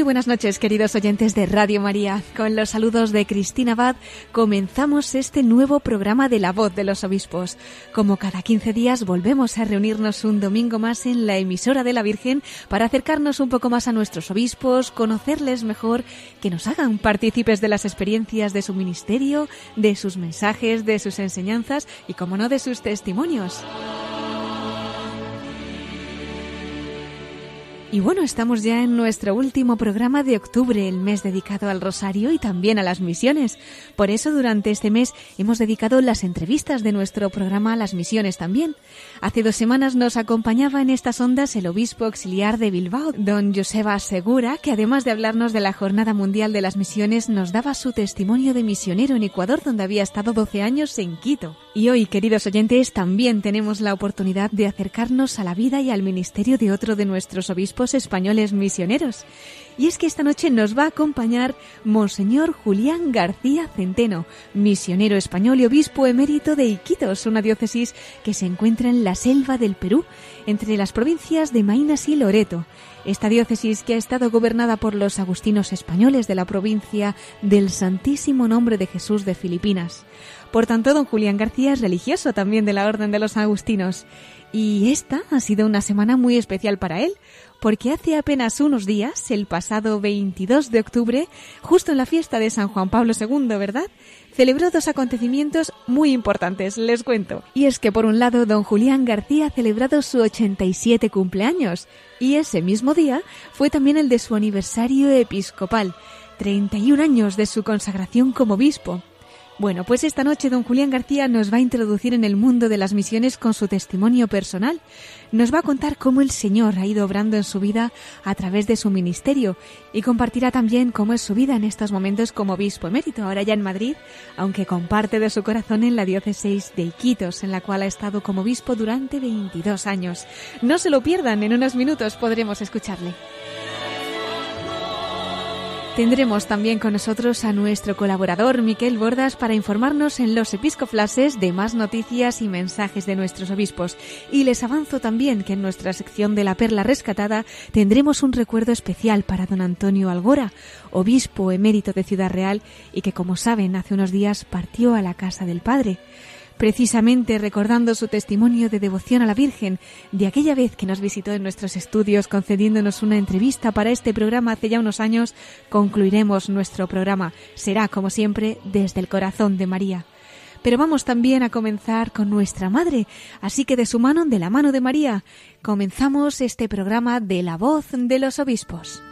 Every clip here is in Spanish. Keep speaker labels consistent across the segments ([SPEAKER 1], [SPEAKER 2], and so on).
[SPEAKER 1] Muy buenas noches, queridos oyentes de Radio María. Con los saludos de Cristina Abad, comenzamos este nuevo programa de La Voz de los Obispos. Como cada 15 días, volvemos a reunirnos un domingo más en la emisora de la Virgen para acercarnos un poco más a nuestros obispos, conocerles mejor, que nos hagan partícipes de las experiencias de su ministerio, de sus mensajes, de sus enseñanzas y, como no, de sus testimonios. Y bueno, estamos ya en nuestro último programa de octubre, el mes dedicado al rosario y también a las misiones. Por eso durante este mes hemos dedicado las entrevistas de nuestro programa a las misiones también. Hace dos semanas nos acompañaba en estas ondas el obispo auxiliar de Bilbao, don Joseba Segura, que además de hablarnos de la Jornada Mundial de las Misiones, nos daba su testimonio de misionero en Ecuador, donde había estado 12 años en Quito. Y hoy, queridos oyentes, también tenemos la oportunidad de acercarnos a la vida y al ministerio de otro de nuestros obispos españoles misioneros. Y es que esta noche nos va a acompañar Monseñor Julián García Centeno, misionero español y obispo emérito de Iquitos, una diócesis que se encuentra en la selva del Perú, entre las provincias de Mainas y Loreto. Esta diócesis que ha estado gobernada por los agustinos españoles de la provincia del Santísimo Nombre de Jesús de Filipinas. Por tanto, don Julián García es religioso también de la Orden de los Agustinos. Y esta ha sido una semana muy especial para él, porque hace apenas unos días, el pasado 22 de octubre, justo en la fiesta de San Juan Pablo II, ¿verdad? Celebró dos acontecimientos muy importantes, les cuento. Y es que por un lado, don Julián García ha celebrado su 87 cumpleaños, y ese mismo día fue también el de su aniversario episcopal, 31 años de su consagración como obispo. Bueno, pues esta noche don Julián García nos va a introducir en el mundo de las misiones con su testimonio personal. Nos va a contar cómo el Señor ha ido obrando en su vida a través de su ministerio y compartirá también cómo es su vida en estos momentos como obispo emérito, ahora ya en Madrid, aunque comparte de su corazón en la diócesis de Iquitos, en la cual ha estado como obispo durante 22 años. No se lo pierdan, en unos minutos podremos escucharle. Tendremos también con nosotros a nuestro colaborador Miquel Bordas para informarnos en los episcoflases de más noticias y mensajes de nuestros obispos. Y les avanzo también que en nuestra sección de la perla rescatada tendremos un recuerdo especial para don Antonio Algora, obispo emérito de Ciudad Real y que como saben hace unos días partió a la casa del Padre precisamente recordando su testimonio de devoción a la Virgen de aquella vez que nos visitó en nuestros estudios concediéndonos una entrevista para este programa hace ya unos años, concluiremos nuestro programa. Será, como siempre, desde el corazón de María. Pero vamos también a comenzar con nuestra Madre, así que de su mano, de la mano de María, comenzamos este programa de la voz de los obispos.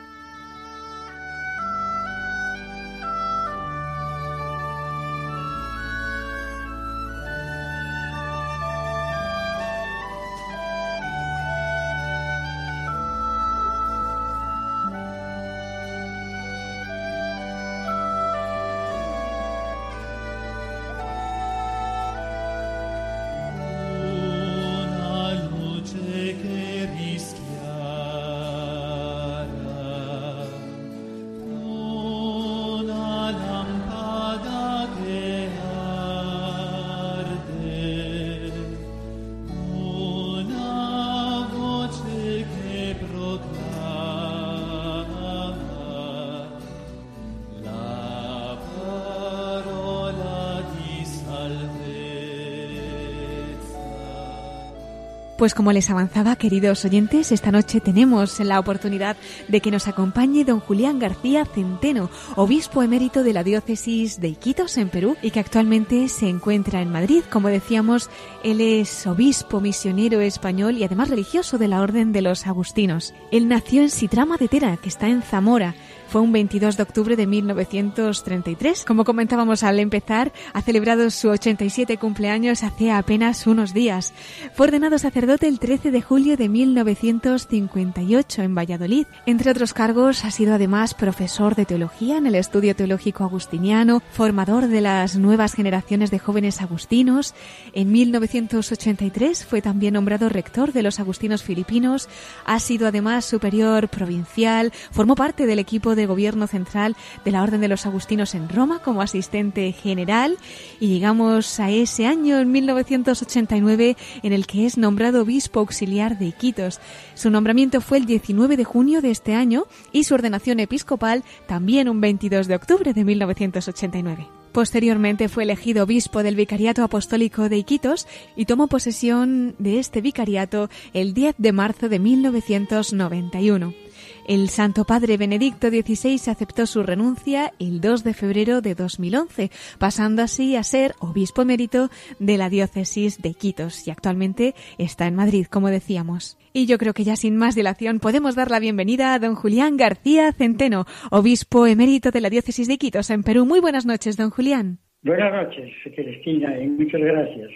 [SPEAKER 1] Pues como les avanzaba, queridos oyentes, esta noche tenemos la oportunidad de que nos acompañe don Julián García Centeno, obispo emérito de la diócesis de Iquitos en Perú y que actualmente se encuentra en Madrid. Como decíamos, él es obispo misionero español y además religioso de la Orden de los Agustinos. Él nació en Sitrama de Tera, que está en Zamora. Fue un 22 de octubre de 1933. Como comentábamos al empezar, ha celebrado su 87 cumpleaños hace apenas unos días. Fue ordenado sacerdote el 13 de julio de 1958 en Valladolid. Entre otros cargos, ha sido además profesor de teología en el Estudio Teológico Agustiniano, formador de las nuevas generaciones de jóvenes agustinos. En 1983 fue también nombrado rector de los agustinos filipinos. Ha sido además superior provincial. Formó parte del equipo de gobierno central de la Orden de los Agustinos en Roma como asistente general. Y llegamos a ese año, en 1989, en el que es nombrado obispo auxiliar de Iquitos. Su nombramiento fue el 19 de junio de este año y su ordenación episcopal también un 22 de octubre de 1989. Posteriormente fue elegido obispo del Vicariato Apostólico de Iquitos y tomó posesión de este vicariato el 10 de marzo de 1991. El Santo Padre Benedicto XVI aceptó su renuncia el 2 de febrero de 2011, pasando así a ser obispo emérito de la diócesis de Quitos y actualmente está en Madrid, como decíamos. Y yo creo que ya sin más dilación podemos dar la bienvenida a don Julián García Centeno, obispo emérito de la diócesis de Quitos en Perú. Muy buenas noches, don Julián.
[SPEAKER 2] Buenas noches, Cristina, y muchas gracias.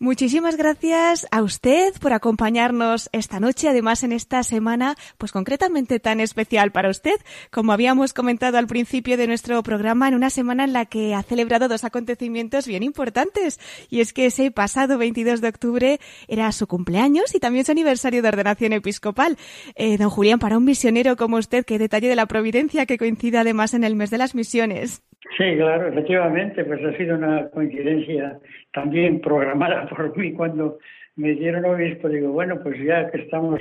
[SPEAKER 1] Muchísimas gracias a usted por acompañarnos esta noche, además en esta semana, pues concretamente tan especial para usted, como habíamos comentado al principio de nuestro programa, en una semana en la que ha celebrado dos acontecimientos bien importantes. Y es que ese pasado 22 de octubre era su cumpleaños y también su aniversario de ordenación episcopal. Eh, don Julián, para un misionero como usted, qué detalle de la providencia que coincide además en el mes de las misiones.
[SPEAKER 2] Sí, claro, efectivamente, pues ha sido una coincidencia también programada por mí cuando me dieron obispo. Digo, bueno, pues ya que estamos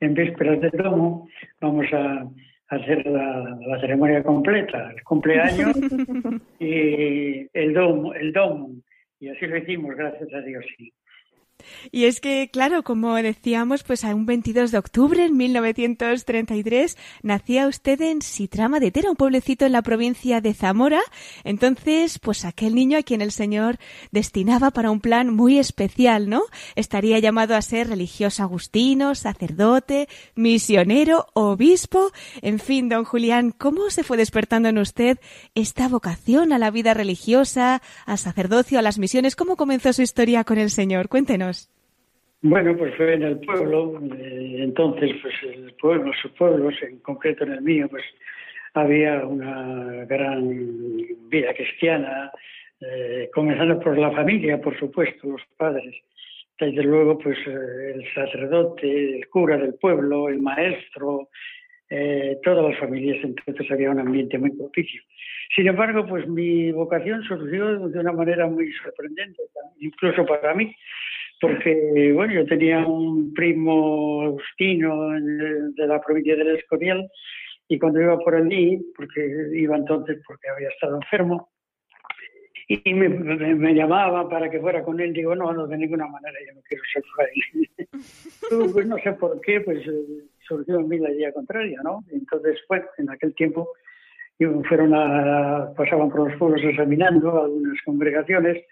[SPEAKER 2] en vísperas del domo, vamos a hacer la, la ceremonia completa, el cumpleaños y el domo, el domo. Y así lo hicimos, gracias a Dios, sí.
[SPEAKER 1] Y es que, claro, como decíamos, pues a un 22 de octubre en 1933 nacía usted en Sitrama de Tera, un pueblecito en la provincia de Zamora. Entonces, pues aquel niño a quien el Señor destinaba para un plan muy especial, ¿no? Estaría llamado a ser religioso agustino, sacerdote, misionero, obispo. En fin, don Julián, ¿cómo se fue despertando en usted esta vocación a la vida religiosa, al sacerdocio, a las misiones? ¿Cómo comenzó su historia con el Señor? Cuéntenos.
[SPEAKER 2] Bueno, pues fue en el pueblo, eh, entonces pues el pueblo, sus pueblos, en concreto en el mío, pues había una gran vida cristiana, eh, comenzando por la familia, por supuesto, los padres. Desde luego, pues eh, el sacerdote, el cura del pueblo, el maestro, todas las familias, entonces había un ambiente muy propicio. Sin embargo, pues mi vocación surgió de una manera muy sorprendente, incluso para mí, porque bueno, yo tenía un primo agustino de la provincia del Escorial y cuando iba por allí, porque iba entonces porque había estado enfermo, y me, me, llamaba para que fuera con él, digo, no, no, de ninguna manera, yo no quiero ser fraile. pues no sé por qué, pues eh, surgió en mí la idea contraria, ¿no? Entonces, bueno, en aquel tiempo fueron a, pasaban por los pueblos examinando algunas congregaciones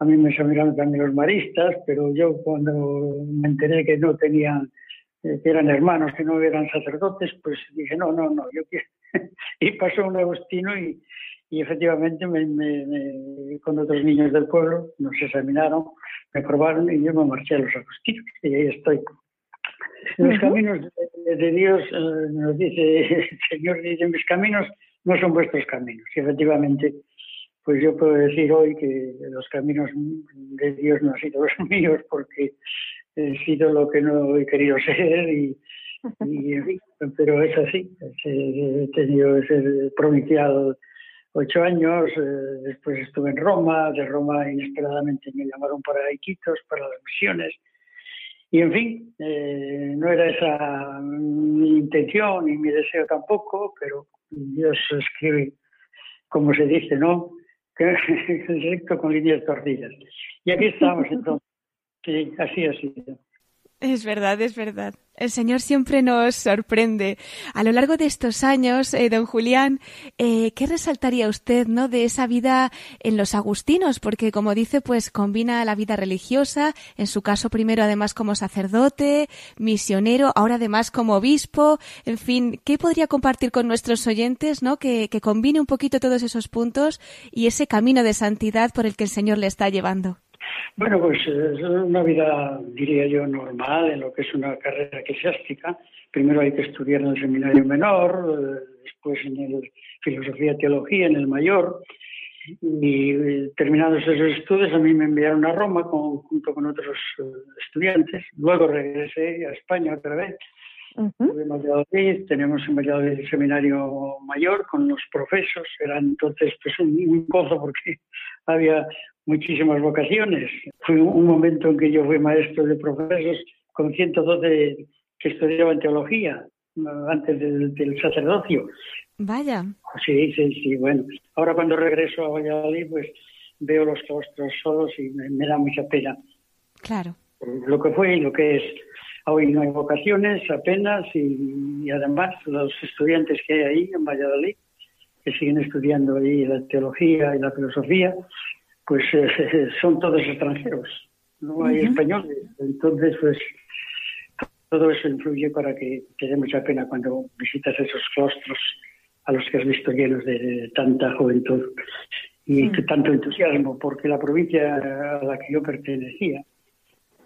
[SPEAKER 2] a mí me examinaron también los maristas, pero yo cuando me enteré que no tenían, eh, que eran hermanos, que no eran sacerdotes, pues dije, no, no, no, yo quiero. y pasó un agustino y, y efectivamente me, con otros niños del pueblo nos examinaron, me probaron y yo me marché a los agustinos y ahí estoy. Los caminos de, Dios, eh, nos dice el Señor, dice, mis caminos no son vuestros caminos. Y efectivamente pues yo puedo decir hoy que los caminos de Dios no han sido los míos porque he sido lo que no he querido ser y, pero es así. He tenido ese provincial ocho años, eh, después estuve en Roma, de Roma inesperadamente me llamaron para Iquitos, para las misiones. Y en fin, eh, no era esa mi intención ni mi deseo tampoco, pero Dios escribe, como se dice, ¿no? Recto con líneas torcidas. Y aquí estamos entonces. Sí, así ha sido.
[SPEAKER 1] Es verdad, es verdad. El Señor siempre nos sorprende. A lo largo de estos años, eh, don Julián, eh, ¿qué resaltaría usted, no, de esa vida en los agustinos? Porque, como dice, pues combina la vida religiosa, en su caso primero además como sacerdote, misionero, ahora además como obispo. En fin, ¿qué podría compartir con nuestros oyentes, no, que, que combine un poquito todos esos puntos y ese camino de santidad por el que el Señor le está llevando?
[SPEAKER 2] Bueno, pues es una vida, diría yo, normal en lo que es una carrera eclesiástica. Primero hay que estudiar en el seminario menor, después en el filosofía teología en el mayor. Y eh, terminados esos estudios, a mí me enviaron a Roma junto con otros eh, estudiantes. Luego regresé a España otra vez. Uh Valladolid, tenemos en Valladolid el seminario mayor con los profesos. Era entonces pues, un, un gozo porque había muchísimas vocaciones. Fue un momento en que yo fui maestro de profesores con 112 que estudiaban teología antes del, sacerdocio.
[SPEAKER 1] Vaya.
[SPEAKER 2] Sí, sí, sí, bueno. Ahora cuando regreso a Valladolid, pues veo los claustros solos y me, da mucha pena.
[SPEAKER 1] Claro.
[SPEAKER 2] Lo que fue y lo que es. Hoy no hay vocaciones apenas y, y además los estudiantes que hay ahí en Valladolid, que siguen estudiando ahí la teología y la filosofía, pues eh, son todos extranjeros, no hay españoles. Entonces, pues todo eso influye para que te dé mucha pena cuando visitas esos claustros a los que has visto llenos de, tanta juventud y tanto entusiasmo, porque la provincia a la que yo pertenecía,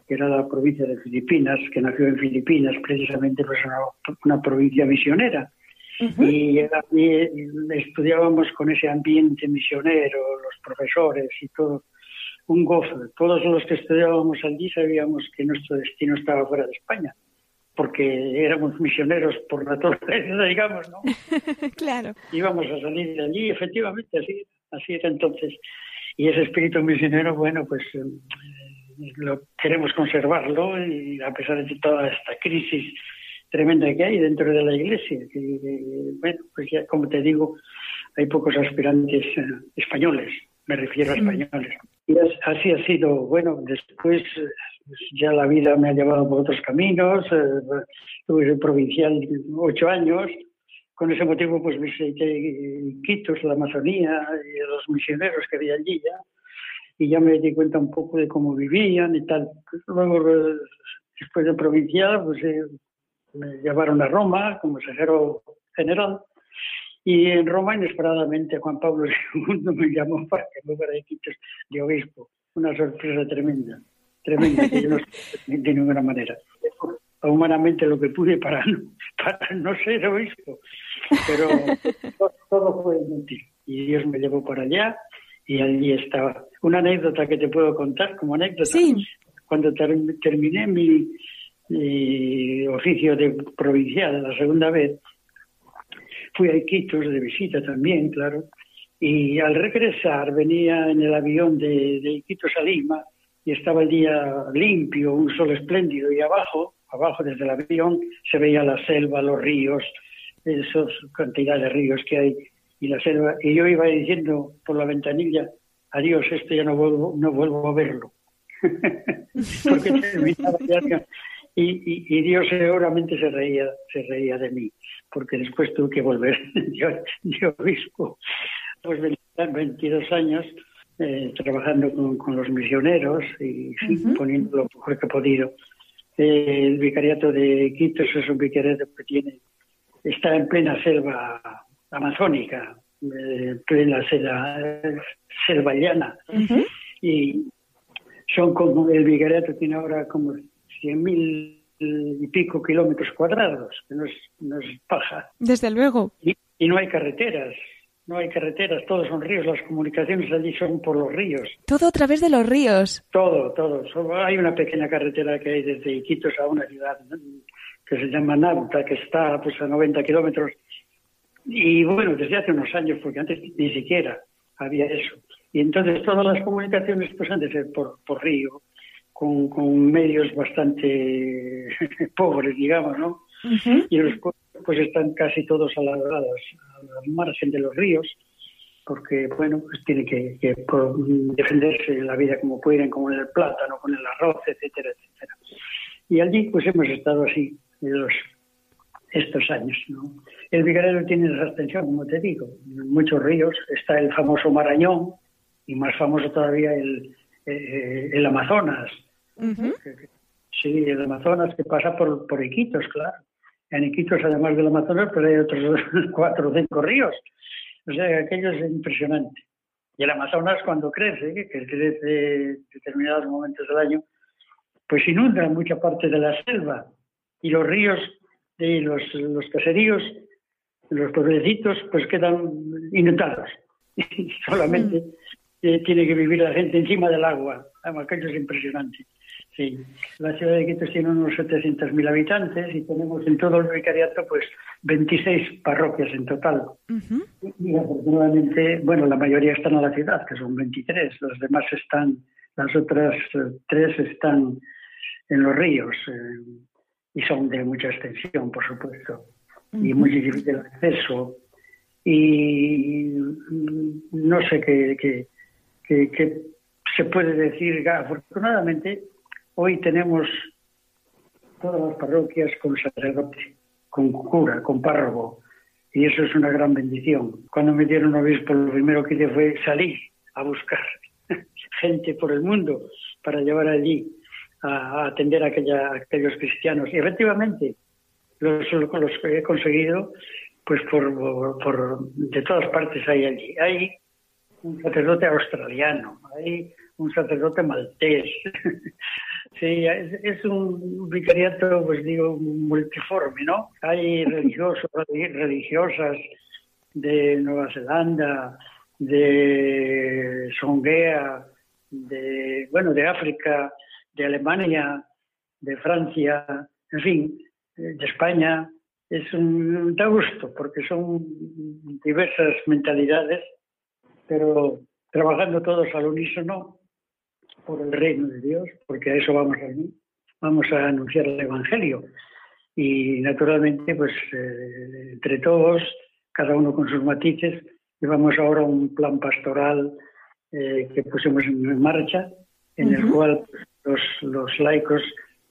[SPEAKER 2] que era la provincia de Filipinas, que nació en Filipinas, precisamente pues una, una provincia misionera, y, estudiábamos con ese ambiente misionero, los profesores y todo, un gozo. Todos los que estudiábamos allí sabíamos que nuestro destino estaba fuera de España, porque éramos misioneros por naturaleza, digamos, ¿no?
[SPEAKER 1] claro.
[SPEAKER 2] Íbamos a salir de allí, efectivamente, así, así era entonces. Y ese espíritu misionero, bueno, pues eh, lo queremos conservarlo y a pesar de toda esta crisis tremenda que hay dentro de la iglesia. Que, bueno, pues ya como te digo, hay pocos aspirantes eh, españoles, me refiero a españoles. Y así ha sido, bueno, después pues ya la vida me ha llevado por otros caminos, eh, estuve provincial ocho años, con ese motivo pues visité Quitos, la Amazonía y los misioneros que había allí ya, y ya me di cuenta un poco de cómo vivían y tal. Luego, eh, después de provincial, pues me llevaron a Roma como consejero general y en Roma inesperadamente Juan Pablo II me llamó para que me fuera de obispo. Una sorpresa tremenda, tremenda que yo no de ninguna manera. Humanamente lo que pude para no, para no ser obispo, pero todo, fue inútil. Y Dios me llevó para allá y allí estaba. Una anécdota que te puedo contar como anécdota.
[SPEAKER 1] Sí.
[SPEAKER 2] Cuando terminé mi, oficio de provincial la segunda vez, fui a Iquitos de visita también, claro, y al regresar venía en el avión de, de Iquitos a Lima y estaba el día limpio, un sol espléndido y abajo, abajo desde el avión se veía la selva, los ríos, esos cantidad de ríos que hay y la selva y yo iba diciendo por la ventanilla, adiós, esto ya no vuelvo, no vuelvo a verlo. Porque terminaba ya y, Dios seguramente se reía, se reía de mí, porque después tuve que volver yo, yo obispo. Pues 22 años eh, trabajando con, los misioneros y poniendo lo mejor que he podido. el vicariato de Quitos es un vicariato que tiene, está en plena selva amazónica, eh, plena selva, selva llana. Y son como, el vicariato tiene ahora como 100.000 y pico kilómetros cuadrados, que no es, no es paja.
[SPEAKER 1] Desde luego.
[SPEAKER 2] Y, no hay carreteras, no hay carreteras, todos son ríos, las comunicaciones allí son por los ríos.
[SPEAKER 1] Todo a través de los ríos.
[SPEAKER 2] Todo, todo. hay una pequeña carretera que hay desde Iquitos a una ciudad que se llama Nauta, que está pues a 90 kilómetros. Y bueno, desde hace unos años, porque antes ni siquiera había eso. Y entonces todas las comunicaciones pues han de ser por, por río con, con medios bastante pobres, digamos, ¿no? Y los pues están casi todos a la, al margen de los ríos, porque, bueno, pues tiene que, que defenderse la vida como pueden, como en el plátano, con el arroz, etcétera, etcétera. Y allí, pues hemos estado así los, estos años, ¿no? El Vigarero tiene esa extensión, como te digo, muchos ríos. Está el famoso Marañón y más famoso todavía el, eh, el Amazonas, Sí, el Amazonas que pasa por, por Iquitos, claro. En Iquitos, además del Amazonas, pero hay otros cuatro o cinco ríos. O sea, aquello es impresionante. Y el Amazonas cuando crece, que crece en determinados momentos del año, pues inunda mucha parte de la selva y los ríos y los, los caseríos, los pueblecitos, pues quedan inundados. Solamente eh, tiene que vivir la gente encima del agua. Aquello es impresionante. Sí, la ciudad de Quito tiene unos 700.000 habitantes y tenemos en todo el vicariato pues 26 parroquias en total. Y afortunadamente, bueno, la mayoría están en la ciudad, que son 23, los demás están, las otras eh, tres están en los ríos eh, y son de mucha extensión, por supuesto, y muy difícil de acceso. Y no sé qué, qué, qué se puede decir, afortunadamente Hoy tenemos todas las parroquias con sacerdote, con cura, con párroco, y eso es una gran bendición. Cuando me dieron obispo, lo primero que hice fue salir a buscar gente por el mundo para llevar allí a, atender a, aquellos cristianos. Y efectivamente, los, los he conseguido, pues por, por, de todas partes hay allí. Hay un sacerdote australiano, hay un sacerdote maltés, Sí, es, un vicariato, pues digo, multiforme, ¿no? Hay religiosos, religiosas de Nueva Zelanda, de Songhea, de, bueno, de África, de Alemania, de Francia, en fin, de España. Es un, da gusto porque son diversas mentalidades, pero trabajando todos al unísono por el reino de Dios, porque a eso vamos a vamos a anunciar el Evangelio. Y naturalmente, pues eh, entre todos, cada uno con sus matices, llevamos ahora un plan pastoral eh, que pusimos en marcha, en el cual los, los, laicos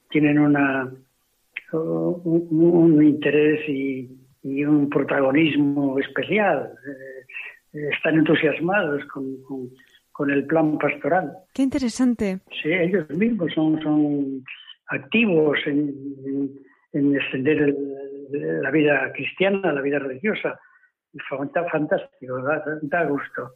[SPEAKER 2] tienen una, un, interés y, un protagonismo especial. Eh, están entusiasmados con, con el plan pastoral.
[SPEAKER 1] Qué interesante.
[SPEAKER 2] Sí, ellos mismos son, son activos en, en, extender la vida cristiana, la vida religiosa. Fantástico, da, da gusto.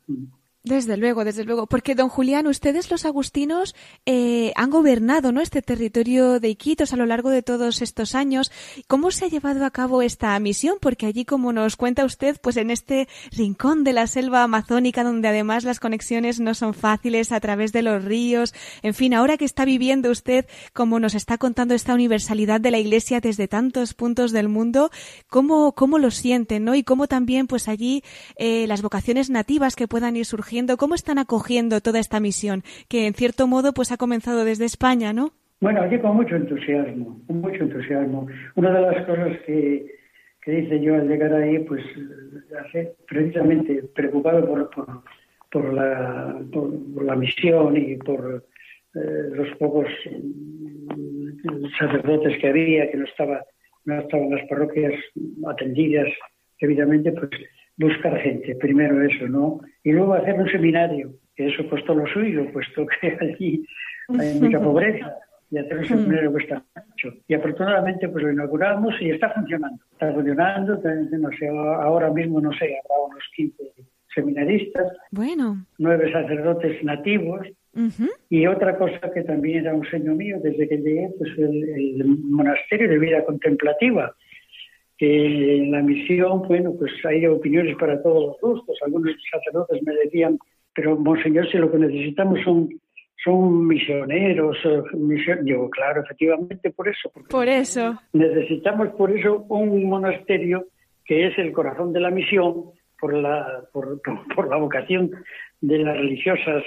[SPEAKER 1] Desde luego, desde luego. Porque, don Julián, ustedes los agustinos eh, han gobernado ¿no? este territorio de Iquitos a lo largo de todos estos años. ¿Cómo se ha llevado a cabo esta misión? Porque allí, como nos cuenta usted, pues en este rincón de la selva amazónica, donde además las conexiones no son fáciles a través de los ríos. En fin, ahora que está viviendo usted, como nos está contando esta universalidad de la Iglesia desde tantos puntos del mundo, ¿cómo, cómo lo sienten? ¿no? Y cómo también, pues allí, eh, las vocaciones nativas que puedan ir surgiendo ¿Cómo están acogiendo toda esta misión que en cierto modo pues ha comenzado desde España, no?
[SPEAKER 2] Bueno, aquí con mucho entusiasmo, mucho entusiasmo. Una de las cosas que, que hice yo al llegar ahí, pues precisamente preocupado por, por, la, por, la misión y por eh, los pocos mm, sacerdotes que había, que no, estaba, no estaban las parroquias atendidas debidamente, pues buscar gente, primero eso, ¿no? Y luego hacer un seminario, que eso costó lo suyo, puesto que allí hay mucha pobreza, y hacer un seminario cuesta mucho. Y afortunadamente pues lo inauguramos y está funcionando. Está funcionando, no sé, ahora mismo no sé, habrá unos 15 seminaristas,
[SPEAKER 1] bueno.
[SPEAKER 2] nueve sacerdotes nativos, Y otra cosa que también era un sueño mío desde que llegué, pues el monasterio de vida contemplativa, que en la misión, bueno, pues hay opiniones para todos los gustos. Algunos sacerdotes me decían, pero monseñor, si lo que necesitamos son son misioneros, eh, digo, claro, efectivamente por eso.
[SPEAKER 1] Por eso.
[SPEAKER 2] Necesitamos por eso un monasterio que es el corazón de la misión, por la, por, por la vocación de las religiosas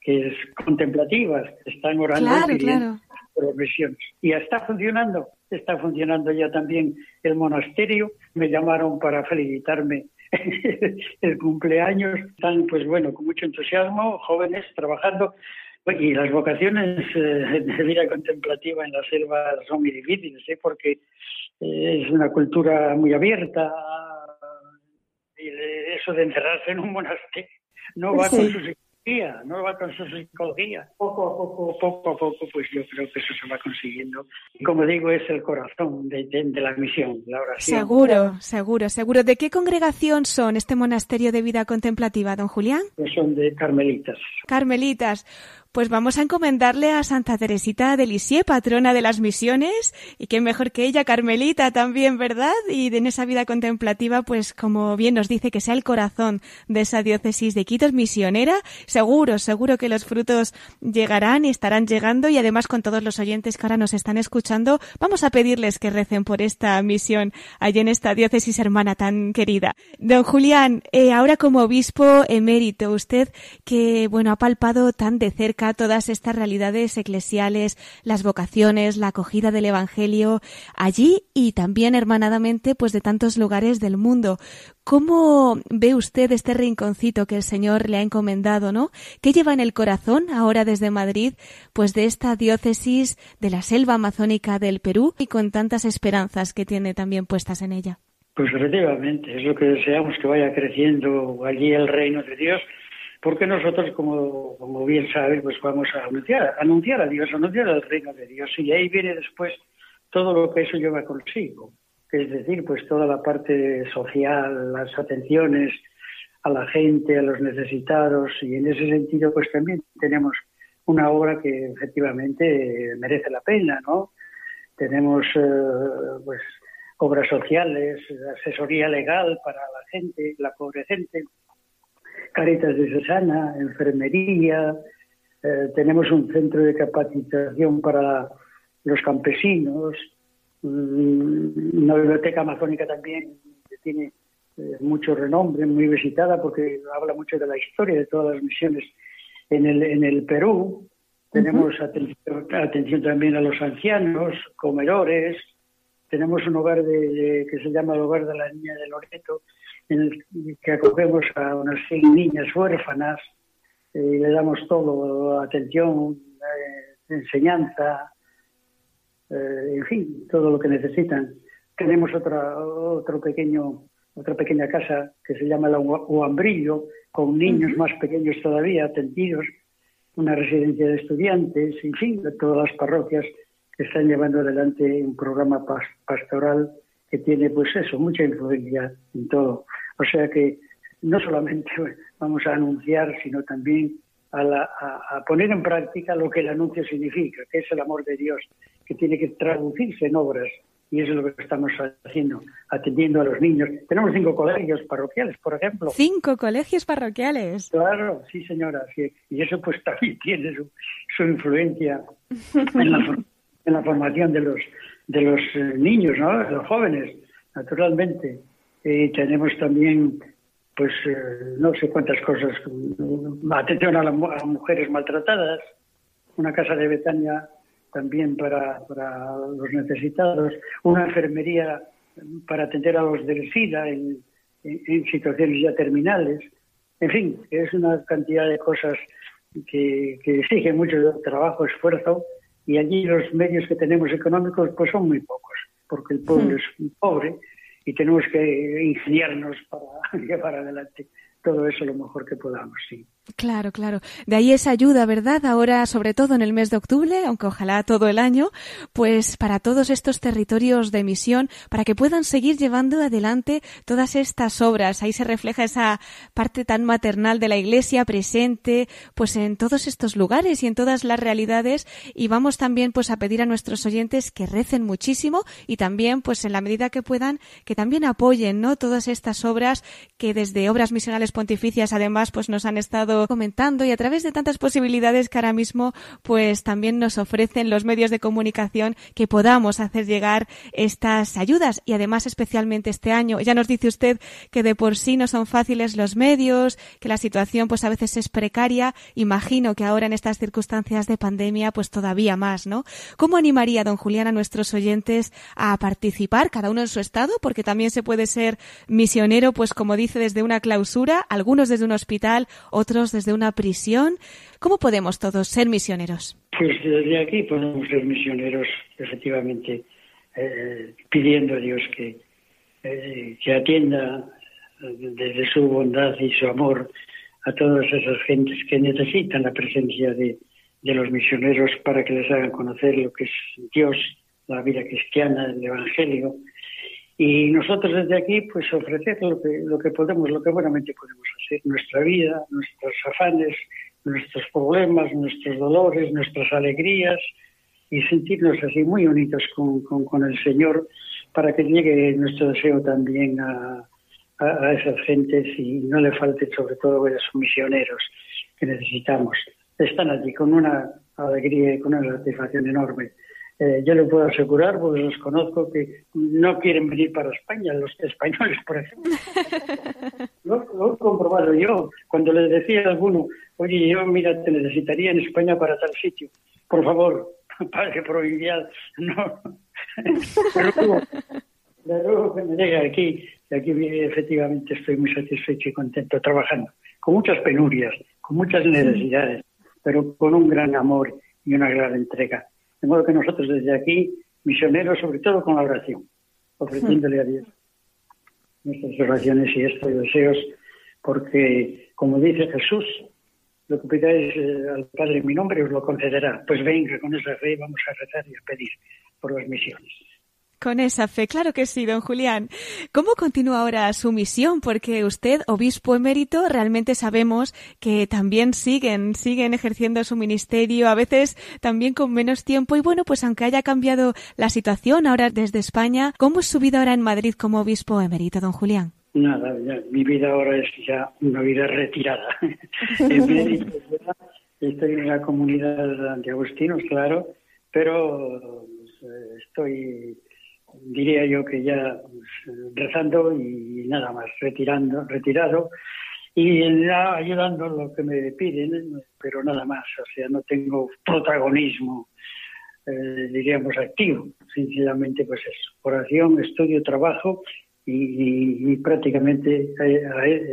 [SPEAKER 2] que es contemplativas, que están orando
[SPEAKER 1] claro,
[SPEAKER 2] por misiones. Y está funcionando está funcionando ya también el monasterio. Me llamaron para felicitarme el cumpleaños. Están, pues bueno, con mucho entusiasmo, jóvenes trabajando. Y las vocaciones eh, de vida contemplativa en la selva son muy difíciles, ¿eh? porque eh, es una cultura muy abierta. Y eso de encerrarse en un monasterio no va con sus psicología, no va con su psicología. Poco a poco, poco a poco, pues yo creo que eso se va consiguiendo. Y como digo, es el corazón de, la misión, la oración.
[SPEAKER 1] Seguro, seguro, seguro. ¿De qué congregación son este monasterio de vida contemplativa, don Julián?
[SPEAKER 2] Pues son de carmelitas.
[SPEAKER 1] Carmelitas. Pues vamos a encomendarle a Santa Teresita de Lisieux, patrona de las misiones, y qué mejor que ella, Carmelita también, ¿verdad? Y en esa vida contemplativa, pues como bien nos dice, que sea el corazón de esa diócesis de Quito misionera, seguro, seguro que los frutos llegarán y estarán llegando, y además con todos los oyentes que ahora nos están escuchando, vamos a pedirles que recen por esta misión allí en esta diócesis hermana tan querida. Don Julián, eh, ahora como obispo emérito, usted que, bueno, ha palpado tan de cerca todas estas realidades eclesiales, las vocaciones, la acogida del Evangelio allí y también hermanadamente pues de tantos lugares del mundo. ¿Cómo ve usted este rinconcito que el Señor le ha encomendado, no? ¿Qué lleva en el corazón ahora desde Madrid, pues de esta diócesis de la selva amazónica del Perú y con tantas esperanzas que tiene también puestas en ella?
[SPEAKER 2] Pues efectivamente, es lo que deseamos que vaya creciendo allí el reino de Dios porque nosotros, como, bien saben, pues vamos a anunciar, anunciar a Dios, anunciar al reino de Dios, y ahí viene después todo lo que eso lleva consigo, es decir, pues toda la parte social, las atenciones a la gente, a los necesitados, y en ese sentido, pues también tenemos una obra que efectivamente merece la pena, ¿no? Tenemos, eh, pues, obras sociales, asesoría legal para la gente, la pobre gente, Caritas de Susana, enfermería, eh, tenemos un centro de capacitación para los campesinos, mm, una biblioteca amazónica también que tiene eh, mucho renombre, muy visitada porque habla mucho de la historia de todas las misiones en el, en el Perú. Tenemos atención, atención, también a los ancianos, comedores. Tenemos un hogar de, que se llama el Hogar de la Niña de Loreto, en el que acogemos a unas 100 niñas huérfanas y eh, le damos todo, atención, eh, enseñanza, eh, en fin, todo lo que necesitan. Tenemos otra, otro pequeño, otra pequeña casa que se llama la Uambrillo, con niños más pequeños todavía atendidos, una residencia de estudiantes, en fin, de todas las parroquias que están llevando adelante un programa pastoral que tiene pues eso, mucha influencia en todo. O sea que no solamente vamos a anunciar, sino también a, poner en práctica lo que el anuncio significa, que es el amor de Dios, que tiene que traducirse en obras. Y eso es lo que estamos haciendo, atendiendo a los niños. Tenemos cinco colegios parroquiales, por ejemplo.
[SPEAKER 1] Cinco colegios parroquiales.
[SPEAKER 2] Claro, sí, señora. Y eso pues también tiene su, influencia en la, en la formación de los de los eh, niños, ¿no? De los jóvenes, naturalmente. Y tenemos también, pues, eh, no sé cuántas cosas, atención a, las mujeres maltratadas, una casa de Betania también para, para los necesitados, una enfermería para atender a los del SIDA en, situaciones ya terminales. En fin, es una cantidad de cosas que, que exige mucho trabajo, esfuerzo, y allí los medios que tenemos económicos pues son muy pocos, porque el pueblo hmm. es pobre y tenemos que ingeniarnos para llevar adelante todo eso lo mejor que podamos, sí.
[SPEAKER 1] Claro, claro. De ahí esa ayuda, ¿verdad? Ahora, sobre todo en el mes de octubre, aunque ojalá todo el año, pues para todos estos territorios de misión, para que puedan seguir llevando adelante todas estas obras. Ahí se refleja esa parte tan maternal de la Iglesia presente, pues en todos estos lugares y en todas las realidades. Y vamos también, pues, a pedir a nuestros oyentes que recen muchísimo y también, pues, en la medida que puedan, que también apoyen, ¿no? Todas estas obras que desde obras misionales pontificias, además, pues, nos han estado comentando y a través de tantas posibilidades que ahora mismo pues también nos ofrecen los medios de comunicación que podamos hacer llegar estas ayudas y además especialmente este año. Ya nos dice usted que de por sí no son fáciles los medios, que la situación pues a veces es precaria. Imagino que ahora en estas circunstancias de pandemia pues todavía más, ¿no? ¿Cómo animaría don Julián a nuestros oyentes a participar, cada uno en su estado? Porque también se puede ser misionero, pues como dice, desde una clausura, algunos desde un hospital, otros desde una prisión. ¿Cómo podemos todos ser misioneros?
[SPEAKER 2] Pues desde aquí podemos ser misioneros, efectivamente, eh, pidiendo a Dios que, eh, que atienda desde su bondad y su amor a todas esas gentes que necesitan la presencia de, de los misioneros para que les hagan conocer lo que es Dios, la vida cristiana, el Evangelio. Y nosotros desde aquí, pues ofrecer lo que, lo que podemos, lo que buenamente podemos hacer, nuestra vida, nuestros afanes, nuestros problemas, nuestros dolores, nuestras alegrías, y sentirnos así muy unidos con, con, el Señor para que llegue nuestro deseo también a, a, esas gentes y no le falte sobre todo a esos misioneros que necesitamos. Están allí con una alegría y con una satisfacción enorme. Eh, yo le puedo asegurar, porque los conozco, que no quieren venir para España, los españoles, por ejemplo. lo, lo, he comprobado yo. Cuando les decía a alguno, oye, yo, mira, te necesitaría en España para tal sitio, por favor, padre provincial, no. De luego que me llega aquí, y aquí efectivamente estoy muy satisfecho y contento trabajando, con muchas penurias, con muchas necesidades, pero con un gran amor y una gran entrega. De modo que nosotros desde aquí, misioneros, sobre todo con la oración, ofreciéndole a Dios nuestras oraciones y estos deseos, porque, como dice Jesús, lo que pidáis eh, al Padre en mi nombre os lo concederá. Pues venga, con esa fe vamos a rezar y a pedir por las misiones.
[SPEAKER 1] Con esa fe, claro que sí, don Julián. ¿Cómo continúa ahora su misión? Porque usted, obispo emérito, realmente sabemos que también siguen, siguen ejerciendo su ministerio, a veces también con menos tiempo. Y bueno, pues aunque haya cambiado la situación ahora desde España, ¿cómo es su vida ahora en Madrid como obispo emérito, don Julián?
[SPEAKER 2] Nada, mi vida ahora es ya una vida retirada. estoy en la comunidad de agustinos, claro, pero pues, estoy, diría yo que ya pues, rezando y nada más, retirando, retirado. Y ayudando lo que me piden, pero nada más, o sea, no tengo protagonismo, eh, diríamos, activo, sencillamente pues es oración, estudio, trabajo y, prácticamente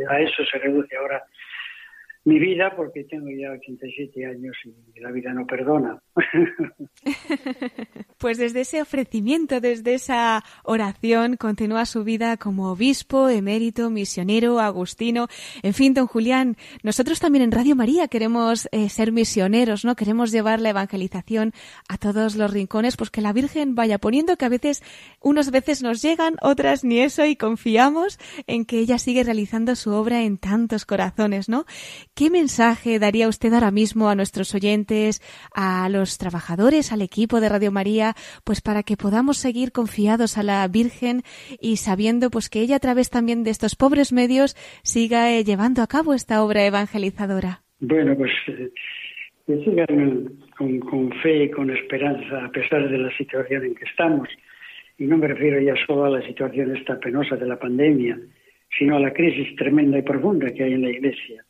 [SPEAKER 2] a, eso se reduce ahora mi vida porque tengo ya 87 años y la vida no perdona.
[SPEAKER 1] Pues desde ese ofrecimiento, desde esa oración, continúa su vida como obispo, emérito, misionero, agustino. En fin, don Julián, nosotros también en Radio María queremos eh, ser misioneros, ¿no? Queremos llevar la evangelización a todos los rincones, pues que la Virgen vaya poniendo que a veces, unas veces nos llegan, otras ni eso, y confiamos en que ella sigue realizando su obra en tantos corazones, ¿no? ¿Qué mensaje daría usted ahora mismo a nuestros oyentes, a los trabajadores, al equipo de Radio María, pues para que podamos seguir confiados a la Virgen y sabiendo pues que ella a través también de estos pobres medios siga eh, llevando a cabo esta obra evangelizadora?
[SPEAKER 2] Bueno, pues eh, que sigan con, con fe y con esperanza a pesar de la situación en que estamos. Y no me refiero ya solo a la situación esta penosa de la pandemia, sino a la crisis tremenda y profunda que hay en la Iglesia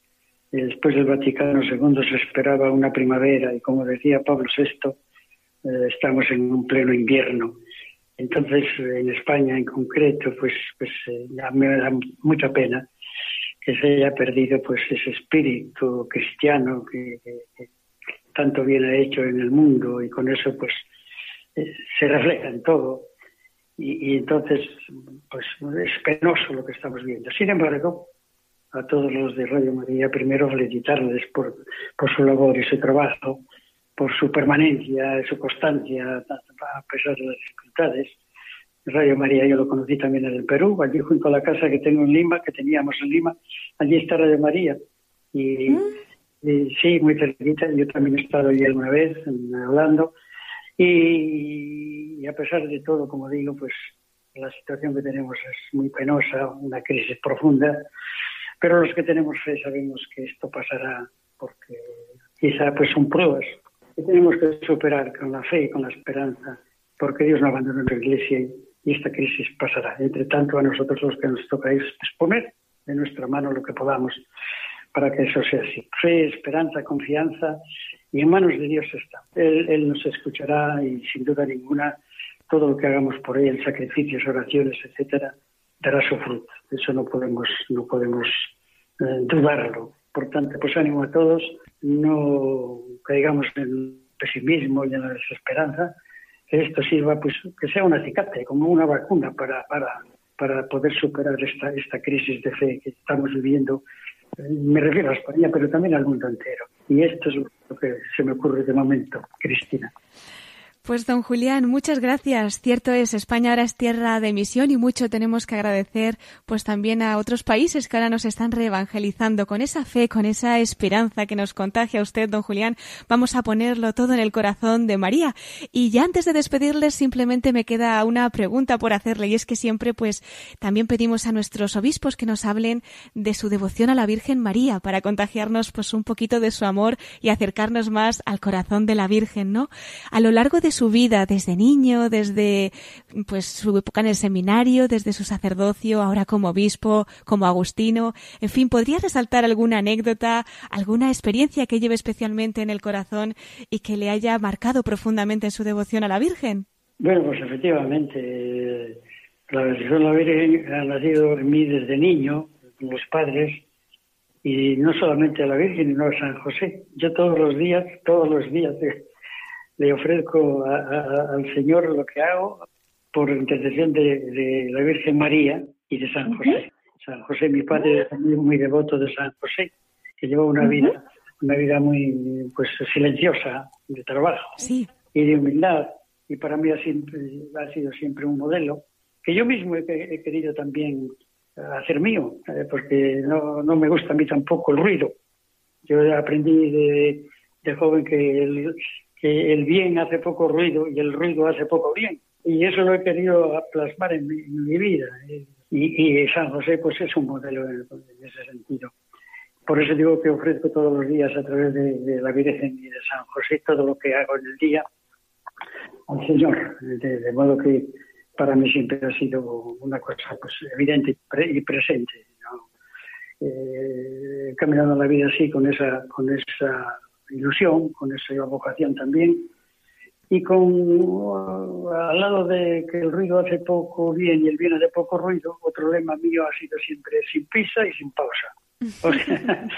[SPEAKER 2] después del Vaticano II se esperaba una primavera y como decía Pablo VI, eh, estamos en un pleno invierno. Entonces, en España en concreto, pues, pues eh, me da mucha pena que se haya perdido pues ese espíritu cristiano que, tanto bien ha hecho en el mundo y con eso pues eh, se refleja en todo. Y, y entonces, pues es penoso lo que estamos viendo. Sin embargo, a todos los de Radio María, primero felicitarles por, por su labor y su trabajo, por su permanencia, su constancia, a pesar de las dificultades. Radio María yo lo conocí también en el Perú, allí junto a la casa que tengo en Lima, que teníamos en Lima, allí está Radio María. Y, mm. sí, muy cerquita, yo también he estado allí alguna vez hablando. Y, y a pesar de todo, como digo, pues la situación que tenemos es muy penosa, una crisis profunda pero los que tenemos fe sabemos que esto pasará porque quizá pues son pruebas que tenemos que superar con la fe y con la esperanza, porque Dios no abandona la iglesia y esta crisis pasará. Entre tanto, a nosotros los que nos toca es poner de nuestra mano lo que podamos para que eso sea así. Fe, esperanza, confianza y en manos de Dios está. Él, él nos escuchará y sin duda ninguna todo lo que hagamos por él, sacrificios, oraciones, etcétera, dará su fruto. Eso no podemos, no podemos dudarlo. Por tanto, pues ánimo a todos, no caigamos en pesimismo y en la desesperanza, que esto sirva, pues, que sea un acicate, como una vacuna para, para, para poder superar esta, esta crisis de fe que estamos viviendo Me refiero a España, pero también al mundo entero. Y esto es lo que se me ocurre de momento, Cristina.
[SPEAKER 1] Pues don Julián, muchas gracias. Cierto es, España ahora es tierra de misión y mucho tenemos que agradecer pues también a otros países que ahora nos están reevangelizando con esa fe, con esa esperanza que nos contagia usted, don Julián. Vamos a ponerlo todo en el corazón de María. Y ya antes de despedirles simplemente me queda una pregunta por hacerle y es que siempre pues también pedimos a nuestros obispos que nos hablen de su devoción a la Virgen María para contagiarnos pues un poquito de su amor y acercarnos más al corazón de la Virgen, ¿no? A lo largo de su vida desde niño, desde pues su época en el seminario, desde su sacerdocio, ahora como obispo, como agustino. En fin, ¿podría resaltar alguna anécdota, alguna experiencia que lleve especialmente en el corazón y que le haya marcado profundamente en su devoción a la Virgen?
[SPEAKER 2] Bueno, pues efectivamente, la devoción a la Virgen ha nacido en mí desde niño, con los padres, y no solamente a la Virgen, sino a San José. Yo todos los días, todos los días, le ofrezco al Señor lo que hago por intercesión de, la Virgen María y de San José. San José, mi padre, es también muy devoto de San José, que lleva una vida, una vida muy pues silenciosa de trabajo y de humildad. Y para mí ha, ha sido siempre un modelo que yo mismo he, querido también hacer mío, eh, porque no, no me gusta a mí tampoco el ruido. Yo aprendí de, de joven que el, que el bien hace poco ruido y el ruido hace poco bien. Y eso lo he querido plasmar en mi, vida. Y, San José pues es un modelo en, ese sentido. Por eso digo que ofrezco todos los días a través de, la Virgen y de San José todo lo que hago en el día al Señor. De, modo que para mí siempre ha sido una cosa pues evidente y presente. Eh, caminando la vida así con esa con esa ilusión, con esa vocación también. Y con al lado de que el ruido hace poco bien y el bien hace poco ruido, otro lema mío ha sido siempre sin pisa y sin pausa.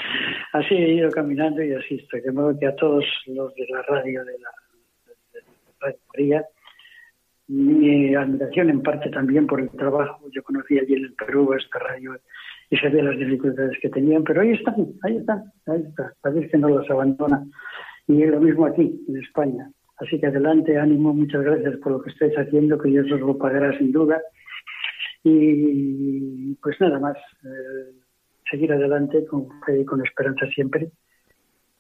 [SPEAKER 2] así he ido caminando y así estoy. De modo que a todos los de la radio de la, Radio María, mi admiración en parte también por el trabajo. Yo conocí allí en el Perú esta radio y sabía las dificultades que tenían, pero ahí están, ahí están, ahí está. La Virgen no los abandona. Y es lo mismo aquí, en España. Así que adelante, ánimo, muchas gracias por lo que estáis haciendo, que Dios os lo pagará sin duda. Y pues nada más, eh, seguir adelante con fe y con esperanza siempre.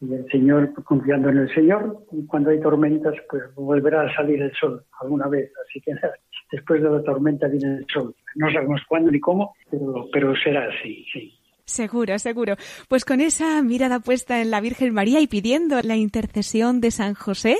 [SPEAKER 2] Y el Señor, confiando en el Señor, cuando hay tormentas, pues volverá a salir el sol alguna vez. Así que después de la tormenta viene el sol. No sabemos cuándo ni cómo, pero, pero será así, sí.
[SPEAKER 1] Seguro, seguro. Pues con esa mirada puesta en la Virgen María y pidiendo la intercesión de San José,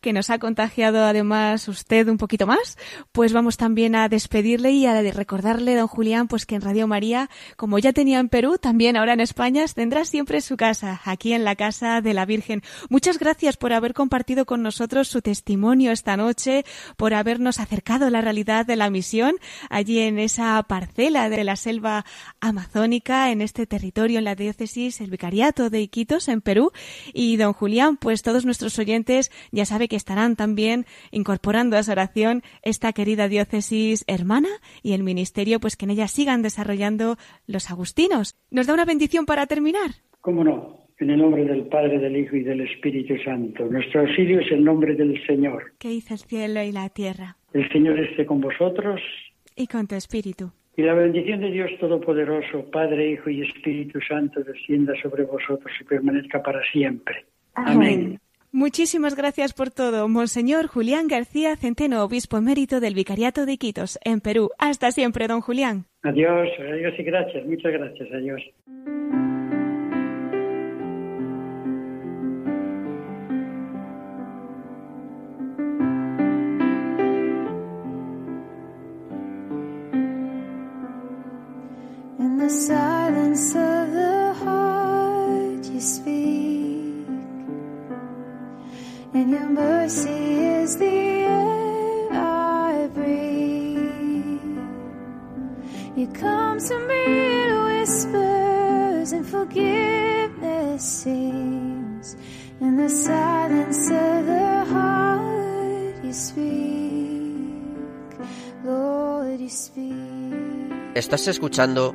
[SPEAKER 1] que nos ha contagiado además usted un poquito más, pues vamos también a despedirle y a recordarle, don Julián, pues que en Radio María, como ya tenía en Perú, también ahora en España, tendrá siempre su casa, aquí en la casa de la Virgen. Muchas gracias por haber compartido con nosotros su testimonio esta noche, por habernos acercado a la realidad de la misión allí en esa parcela de la selva amazónica, en este territorio, en la diócesis, el Vicariato de Iquitos, en Perú. Y don Julián, pues todos nuestros oyentes ya sabe que estarán también incorporando a esa oración esta querida diócesis hermana y el ministerio, pues que en ella sigan desarrollando los agustinos. ¿Nos da una bendición para terminar?
[SPEAKER 2] ¿Cómo no? En el nombre del Padre, del Hijo y del Espíritu Santo. Nuestro auxilio es el nombre del Señor.
[SPEAKER 1] Que hizo el cielo y la tierra.
[SPEAKER 2] El Señor esté con vosotros.
[SPEAKER 1] Y con tu espíritu
[SPEAKER 2] y la bendición de Dios Todopoderoso, Padre, Hijo y Espíritu Santo, descienda sobre vosotros y permanezca para siempre. Amén.
[SPEAKER 1] Muchísimas gracias por todo, Monseñor Julián García Centeno, obispo emérito del Vicariato de Iquitos, en Perú. Hasta siempre, don Julián.
[SPEAKER 2] Adiós, adiós y gracias, muchas gracias, adiós.
[SPEAKER 3] Silence of the heart you speak, and mercy is the I to me whispers, and forgiveness in the silence of the heart you speak, Lord, you speak.
[SPEAKER 4] Estás escuchando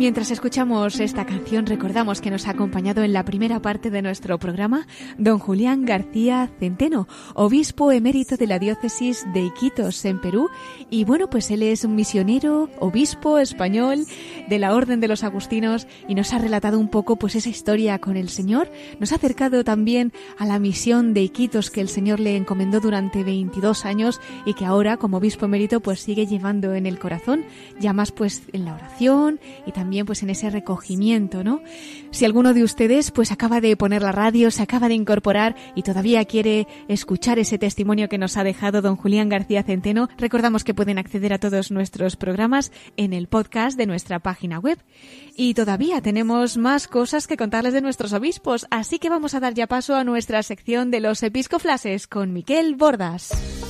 [SPEAKER 1] Mientras escuchamos esta canción, recordamos que nos ha acompañado en la primera parte de nuestro programa don Julián García Centeno, obispo emérito de la diócesis de Iquitos, en Perú. Y bueno, pues él es un misionero, obispo español de la Orden de los Agustinos y nos ha relatado un poco pues esa historia con el Señor. Nos ha acercado también a la misión de Iquitos que el Señor le encomendó durante 22 años y que ahora como obispo emérito pues sigue llevando en el corazón, ya más pues en la oración y también pues en ese recogimiento, ¿no? Si alguno de ustedes pues acaba de poner la radio, se acaba de incorporar y todavía quiere escuchar ese testimonio que nos ha dejado don Julián García Centeno, recordamos que pueden acceder a todos nuestros programas en el podcast de nuestra página web. Y todavía tenemos más cosas que contarles de nuestros obispos, así que vamos a dar ya paso a nuestra sección de los episcoflases con Miquel Bordas.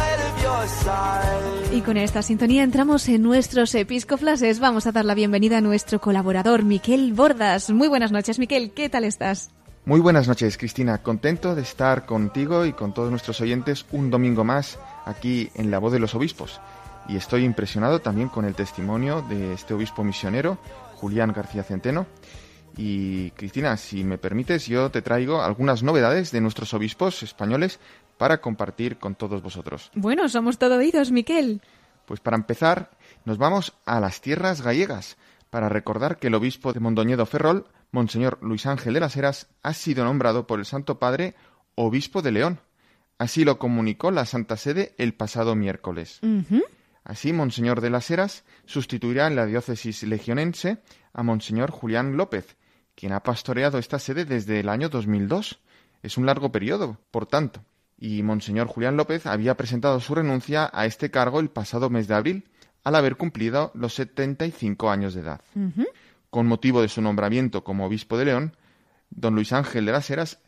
[SPEAKER 1] Y con esta sintonía entramos en nuestros episcoflases. Vamos a dar la bienvenida a nuestro colaborador, Miquel Bordas. Muy buenas noches, Miquel. ¿Qué tal estás?
[SPEAKER 5] Muy buenas noches, Cristina. Contento de estar contigo y con todos nuestros oyentes un domingo más aquí en La Voz de los Obispos. Y estoy impresionado también con el testimonio de este obispo misionero, Julián García Centeno. Y Cristina, si me permites, yo te traigo algunas novedades de nuestros obispos españoles para compartir con todos vosotros.
[SPEAKER 1] Bueno, somos todo oídos, Miquel.
[SPEAKER 5] Pues para empezar, nos vamos a las tierras gallegas para recordar que el obispo de Mondoñedo Ferrol, Monseñor Luis Ángel de las Heras, ha sido nombrado por el Santo Padre obispo de León. Así lo comunicó la Santa Sede el pasado miércoles. Así, Monseñor de las Heras sustituirá en la diócesis legionense a Monseñor Julián López, quien ha pastoreado esta sede desde el año 2002. Es un largo periodo, por tanto. Y Monseñor Julián López había presentado su renuncia a este cargo el pasado mes de abril, al haber cumplido los 75 años de edad. Con motivo de su nombramiento como obispo de León, don Luis Ángel de las Heras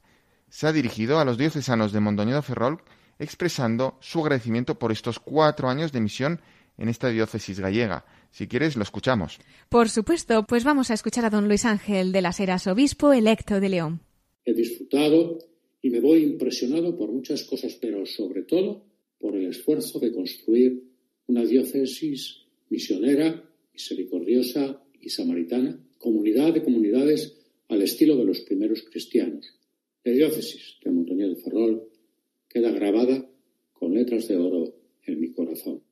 [SPEAKER 5] se ha dirigido a los diocesanos de Mondoñedo Ferrol expresando su agradecimiento por estos cuatro años de misión en esta diócesis gallega. Si quieres, lo escuchamos.
[SPEAKER 1] Por supuesto, pues vamos a escuchar a don Luis Ángel de las Heras, obispo electo de León.
[SPEAKER 6] He disfrutado y me voy impresionado por muchas cosas, pero sobre todo por el esfuerzo de construir una diócesis misionera, misericordiosa y samaritana, comunidad de comunidades al estilo de los primeros cristianos. La diócesis de Montaña de Ferrol queda grabada con letras de oro en mi corazón.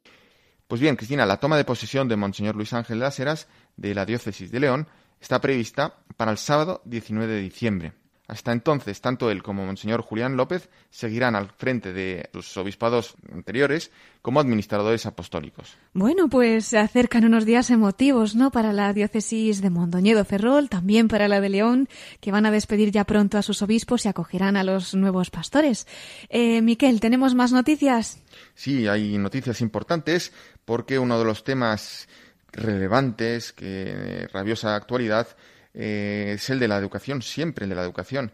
[SPEAKER 5] Pues bien, Cristina, la toma de posesión de Monseñor Luis Ángel Heras de la diócesis de León está prevista para el sábado 19 de diciembre. Hasta entonces, tanto él como Monseñor Julián López seguirán al frente de sus obispados anteriores como administradores apostólicos.
[SPEAKER 1] Bueno, pues se acercan unos días emotivos, ¿no? Para la diócesis de Mondoñedo Ferrol, también para la de León, que van a despedir ya pronto a sus obispos y acogerán a los nuevos pastores. Eh, Miquel, ¿tenemos más noticias?
[SPEAKER 5] Sí, hay noticias importantes porque uno de los temas relevantes, que de rabiosa actualidad, eh, es el de la educación, siempre el de la educación.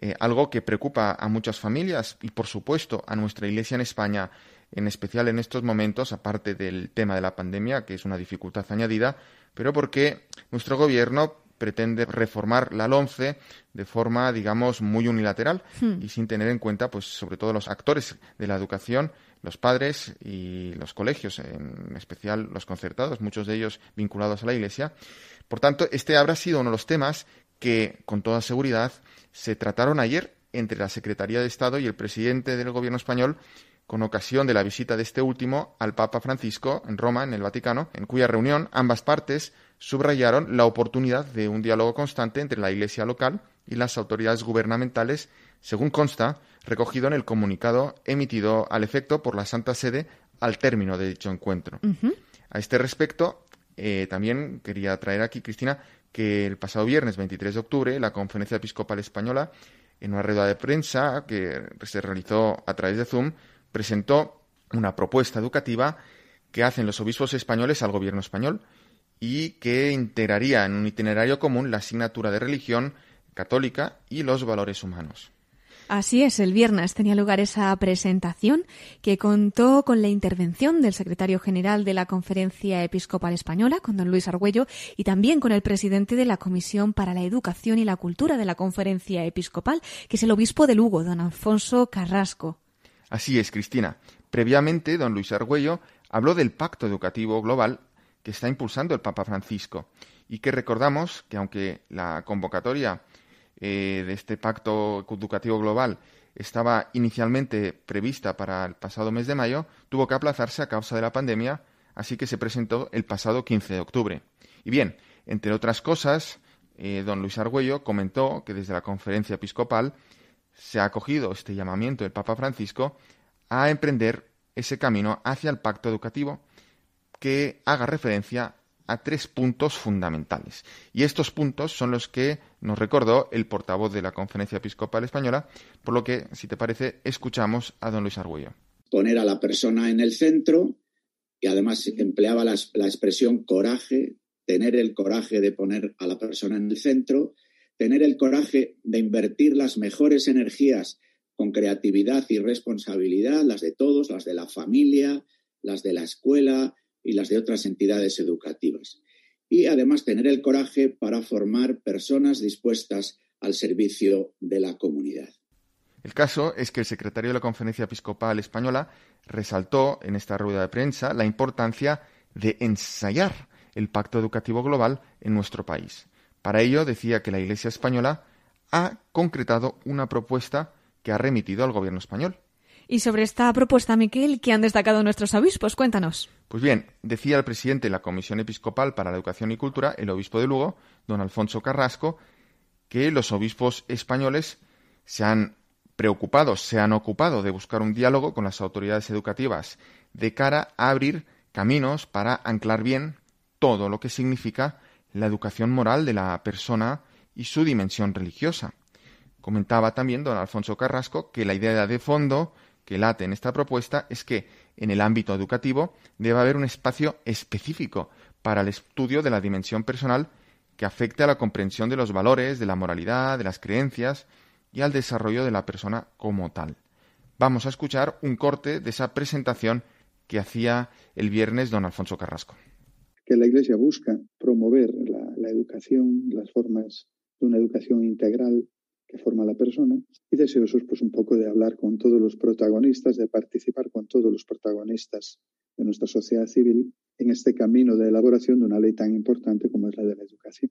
[SPEAKER 5] Eh, algo que preocupa a muchas familias y, por supuesto, a nuestra Iglesia en España, en especial en estos momentos, aparte del tema de la pandemia, que es una dificultad añadida, pero porque nuestro gobierno pretende reformar la LOMCE de forma, digamos, muy unilateral
[SPEAKER 1] Hmm.
[SPEAKER 5] y sin tener en cuenta, pues, sobre todo los actores de la educación, los padres y los colegios, en especial los concertados, muchos de ellos vinculados a la Iglesia. Por tanto, este habrá sido uno de los temas que, con toda seguridad, se trataron ayer entre la Secretaría de Estado y el presidente del Gobierno español con ocasión de la visita de este último al Papa Francisco en Roma, en el Vaticano, en cuya reunión ambas partes subrayaron la oportunidad de un diálogo constante entre la Iglesia local y las autoridades gubernamentales, según consta, recogido en el comunicado emitido al efecto por la Santa Sede al término de dicho encuentro. A este respecto, eh, también quería traer aquí, Cristina, que el pasado viernes 23 de octubre la Conferencia Episcopal Española, en una rueda de prensa que se realizó a través de Zoom, presentó una propuesta educativa que hacen los obispos españoles al gobierno español y que integraría en un itinerario común la asignatura de religión católica y los valores humanos.
[SPEAKER 1] Así es, el viernes tenía lugar esa presentación que contó con la intervención del secretario general de la Conferencia Episcopal Española, con don Luis Argüello, y también con el presidente de la Comisión para la Educación y la Cultura de la Conferencia Episcopal, que es el obispo de Lugo, don Alfonso Carrasco.
[SPEAKER 5] Así es, Cristina. Previamente, don Luis Argüello habló del Pacto Educativo Global que está impulsando el Papa Francisco y que recordamos que aunque la convocatoria eh, de este Pacto Educativo Global estaba inicialmente prevista para el pasado mes de mayo, tuvo que aplazarse a causa de la pandemia, así que se presentó el pasado 15 de octubre. Y bien, entre otras cosas, eh, don Luis Argüello comentó que desde la conferencia episcopal se ha acogido este llamamiento del Papa Francisco a emprender ese camino hacia el pacto educativo que haga referencia a tres puntos fundamentales. Y estos puntos son los que nos recordó el portavoz de la Conferencia Episcopal Española, por lo que, si te parece, escuchamos a don Luis Argüello.
[SPEAKER 7] Poner a la persona en el centro y además empleaba la, la expresión coraje, tener el coraje de poner a la persona en el centro, tener el coraje de invertir las mejores energías con creatividad y responsabilidad, las de todos, las de la familia, las de la escuela, y las de otras entidades educativas. Y además tener el coraje para formar personas dispuestas al servicio de la comunidad.
[SPEAKER 5] El caso es que el secretario de la Conferencia Episcopal Española resaltó en esta rueda de prensa la importancia de ensayar el pacto educativo global en nuestro país. Para ello decía que la Iglesia española ha concretado una propuesta que ha remitido al gobierno español.
[SPEAKER 1] Y sobre esta propuesta, Miquel, ¿qué han destacado nuestros obispos? Cuéntanos.
[SPEAKER 5] Pues bien, decía el presidente de la Comisión Episcopal para la Educación y Cultura, el obispo de Lugo, don Alfonso Carrasco, que los obispos españoles se han preocupado, se han ocupado de buscar un diálogo con las autoridades educativas de cara a abrir caminos para anclar bien todo lo que significa la educación moral de la persona y su dimensión religiosa. Comentaba también don Alfonso Carrasco que la idea de fondo que late en esta propuesta es que en el ámbito educativo debe haber un espacio específico para el estudio de la dimensión personal que afecte a la comprensión de los valores, de la moralidad, de las creencias y al desarrollo de la persona como tal. Vamos a escuchar un corte de esa presentación que hacía el viernes don Alfonso Carrasco.
[SPEAKER 8] Que la Iglesia busca promover la, la educación, las formas de una educación integral que forma la persona y deseosos pues un poco de hablar con todos los protagonistas, de participar con todos los protagonistas de nuestra sociedad civil en este camino de elaboración de una ley tan importante como es la de la educación.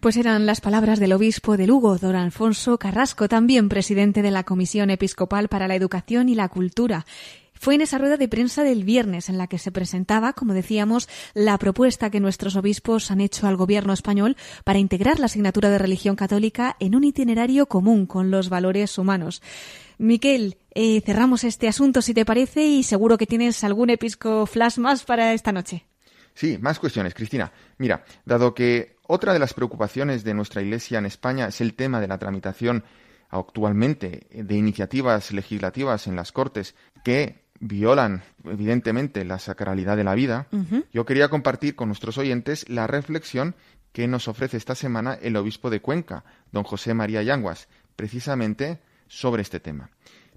[SPEAKER 1] Pues eran las palabras del obispo de Lugo, don Alfonso Carrasco, también presidente de la Comisión Episcopal para la Educación y la Cultura fue en esa rueda de prensa del viernes en la que se presentaba, como decíamos, la propuesta que nuestros obispos han hecho al gobierno español para integrar la asignatura de religión católica en un itinerario común con los valores humanos. Miquel, eh, cerramos este asunto si te parece y seguro que tienes algún episco flash más para esta noche.
[SPEAKER 5] Sí, más cuestiones, Cristina. Mira, dado que otra de las preocupaciones de nuestra Iglesia en España es el tema de la tramitación actualmente de iniciativas legislativas en las Cortes que violan evidentemente la sacralidad de la vida, yo quería compartir con nuestros oyentes la reflexión que nos ofrece esta semana el obispo de Cuenca, don José María Yanguas, precisamente sobre este tema.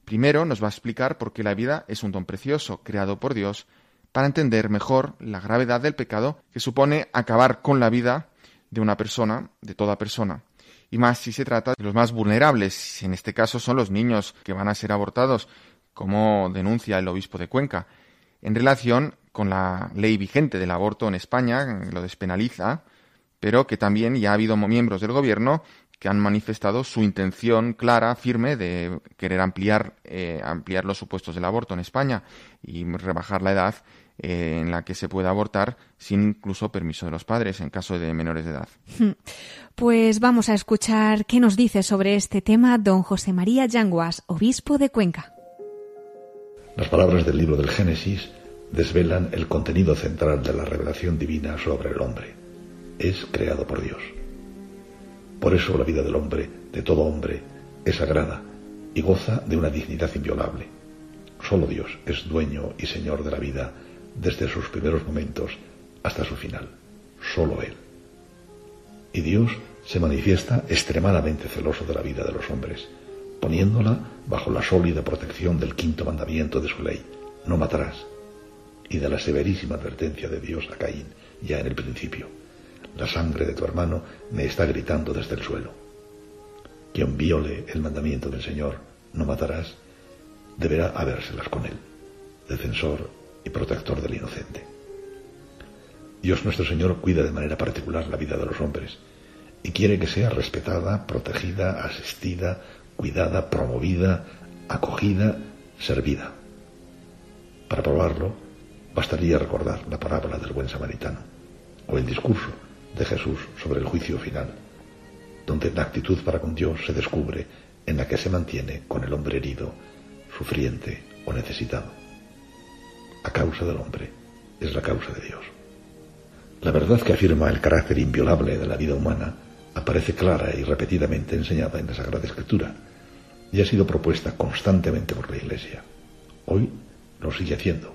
[SPEAKER 5] Primero nos va a explicar por qué la vida es un don precioso creado por Dios para entender mejor la gravedad del pecado que supone acabar con la vida de una persona, de toda persona. Y más si se trata de los más vulnerables, en este caso son los niños que van a ser abortados, como denuncia el obispo de Cuenca, en relación con la ley vigente del aborto en España, que lo despenaliza, pero que también ya ha habido miembros del gobierno que han manifestado su intención clara, firme, de querer ampliar, eh, ampliar los supuestos del aborto en España y rebajar la edad eh, en la que se puede abortar sin incluso permiso de los padres en caso de menores de edad.
[SPEAKER 1] Pues vamos a escuchar qué nos dice sobre este tema don José María Yanguas, obispo de Cuenca.
[SPEAKER 9] Las palabras del libro del Génesis desvelan el contenido central de la revelación divina sobre el hombre. Es creado por Dios. Por eso la vida del hombre, de todo hombre, es sagrada y goza de una dignidad inviolable. Solo Dios es dueño y señor de la vida desde sus primeros momentos hasta su final. Solo Él. Y Dios se manifiesta extremadamente celoso de la vida de los hombres, poniéndola bajo la sólida protección del quinto mandamiento de su ley, no matarás, y de la severísima advertencia de Dios a Caín ya en el principio la sangre de tu hermano me está gritando desde el suelo. Quien viole el mandamiento del Señor, no matarás, deberá habérselas con él, defensor y protector del inocente. Dios nuestro Señor cuida de manera particular la vida de los hombres y quiere que sea respetada, protegida, asistida, cuidada, promovida, acogida, servida. Para probarlo, bastaría recordar la parábola del buen samaritano o el discurso de Jesús sobre el juicio final, donde la actitud para con Dios se descubre en la que se mantiene con el hombre herido, sufriente o necesitado. A causa del hombre es la causa de Dios. La verdad que afirma el carácter inviolable de la vida humana aparece clara y repetidamente enseñada en la Sagrada Escritura y ha sido propuesta constantemente por la Iglesia. Hoy lo sigue haciendo,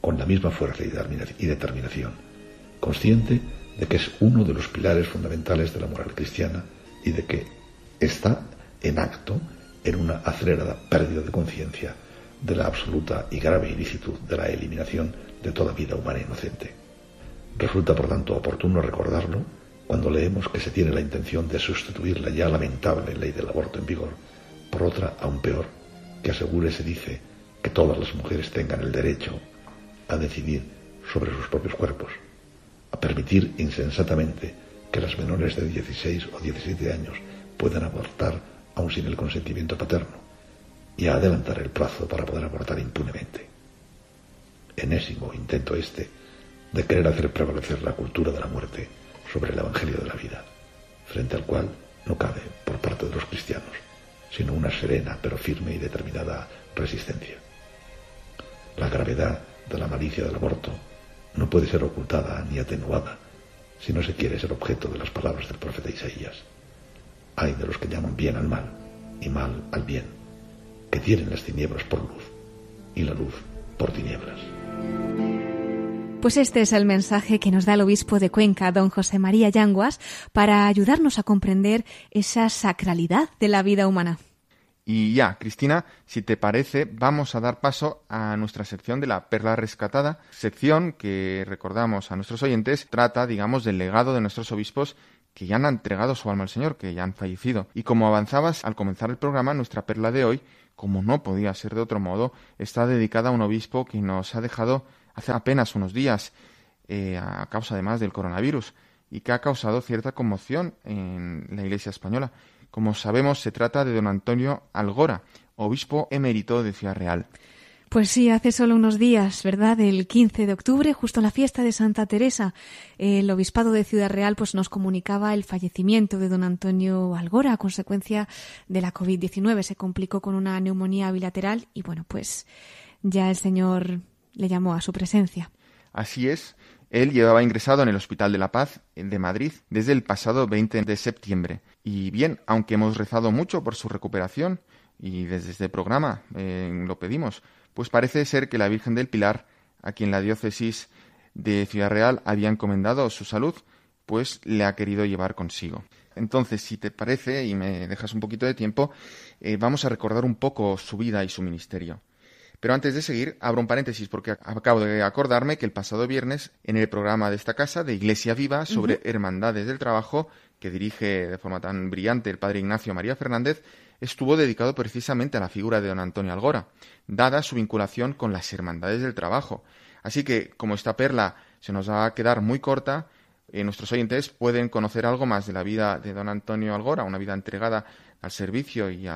[SPEAKER 9] con la misma fuerza y determinación, consciente de que es uno de los pilares fundamentales de la moral cristiana y de que está en acto en una acelerada pérdida de conciencia de la absoluta y grave ilicitud de la eliminación de toda vida humana inocente. Resulta, por tanto, oportuno recordarlo cuando leemos que se tiene la intención de sustituir la ya lamentable ley del aborto en vigor por otra aún peor, que asegure, se dice, que todas las mujeres tengan el derecho a decidir sobre sus propios cuerpos a permitir insensatamente que las menores de 16 o 17 años puedan abortar aun sin el consentimiento paterno y a adelantar el plazo para poder abortar impunemente. Enésimo intento este de querer hacer prevalecer la cultura de la muerte sobre el Evangelio de la vida, frente al cual no cabe, por parte de los cristianos, sino una serena pero firme y determinada resistencia. La gravedad de la malicia del aborto no puede ser ocultada ni atenuada si no se quiere ser objeto de las palabras del profeta Isaías. Hay de los que llaman bien al mal y mal al bien, que tienen las tinieblas por luz y la luz por tinieblas.
[SPEAKER 1] Pues este es el mensaje que nos da el obispo de Cuenca, don José María Yanguas, para ayudarnos a comprender esa sacralidad de la vida humana.
[SPEAKER 5] Y ya, Cristina, si te parece, vamos a dar paso a nuestra sección de la perla rescatada, sección que recordamos a nuestros oyentes, trata, digamos, del legado de nuestros obispos que ya han entregado su alma al Señor, que ya han fallecido. Y como avanzabas al comenzar el programa, nuestra perla de hoy, como no podía ser de otro modo, está dedicada a un obispo que nos ha dejado hace apenas unos días, eh, a causa además del coronavirus, y que ha causado cierta conmoción en la Iglesia española. Como sabemos, se trata de don Antonio Algora, obispo emérito de Ciudad Real.
[SPEAKER 1] Pues sí, hace solo unos días, ¿verdad? El 15 de octubre, justo la fiesta de Santa Teresa, el obispado de Ciudad Real pues nos comunicaba el fallecimiento de don Antonio Algora a consecuencia de la COVID-19. Se complicó con una neumonía bilateral y bueno, pues ya el Señor le llamó a su presencia.
[SPEAKER 5] Así es. Él llevaba ingresado en el Hospital de la Paz de Madrid desde el pasado 20 de septiembre. Y bien, aunque hemos rezado mucho por su recuperación, y desde este programa eh, lo pedimos, pues parece ser que la Virgen del Pilar, a quien la diócesis de Ciudad Real había encomendado su salud, pues le ha querido llevar consigo. Entonces, si te parece y me dejas un poquito de tiempo, eh, vamos a recordar un poco su vida y su ministerio. Pero antes de seguir, abro un paréntesis porque acabo de acordarme que el pasado viernes, en el programa de esta casa de Iglesia Viva sobre hermandades del trabajo, que dirige de forma tan brillante el padre Ignacio María Fernández, estuvo dedicado precisamente a la figura de don Antonio Algora, dada su vinculación con las hermandades del trabajo. Así que, como esta perla se nos va a quedar muy corta, eh, nuestros oyentes pueden conocer algo más de la vida de don Antonio Algora, una vida entregada al servicio y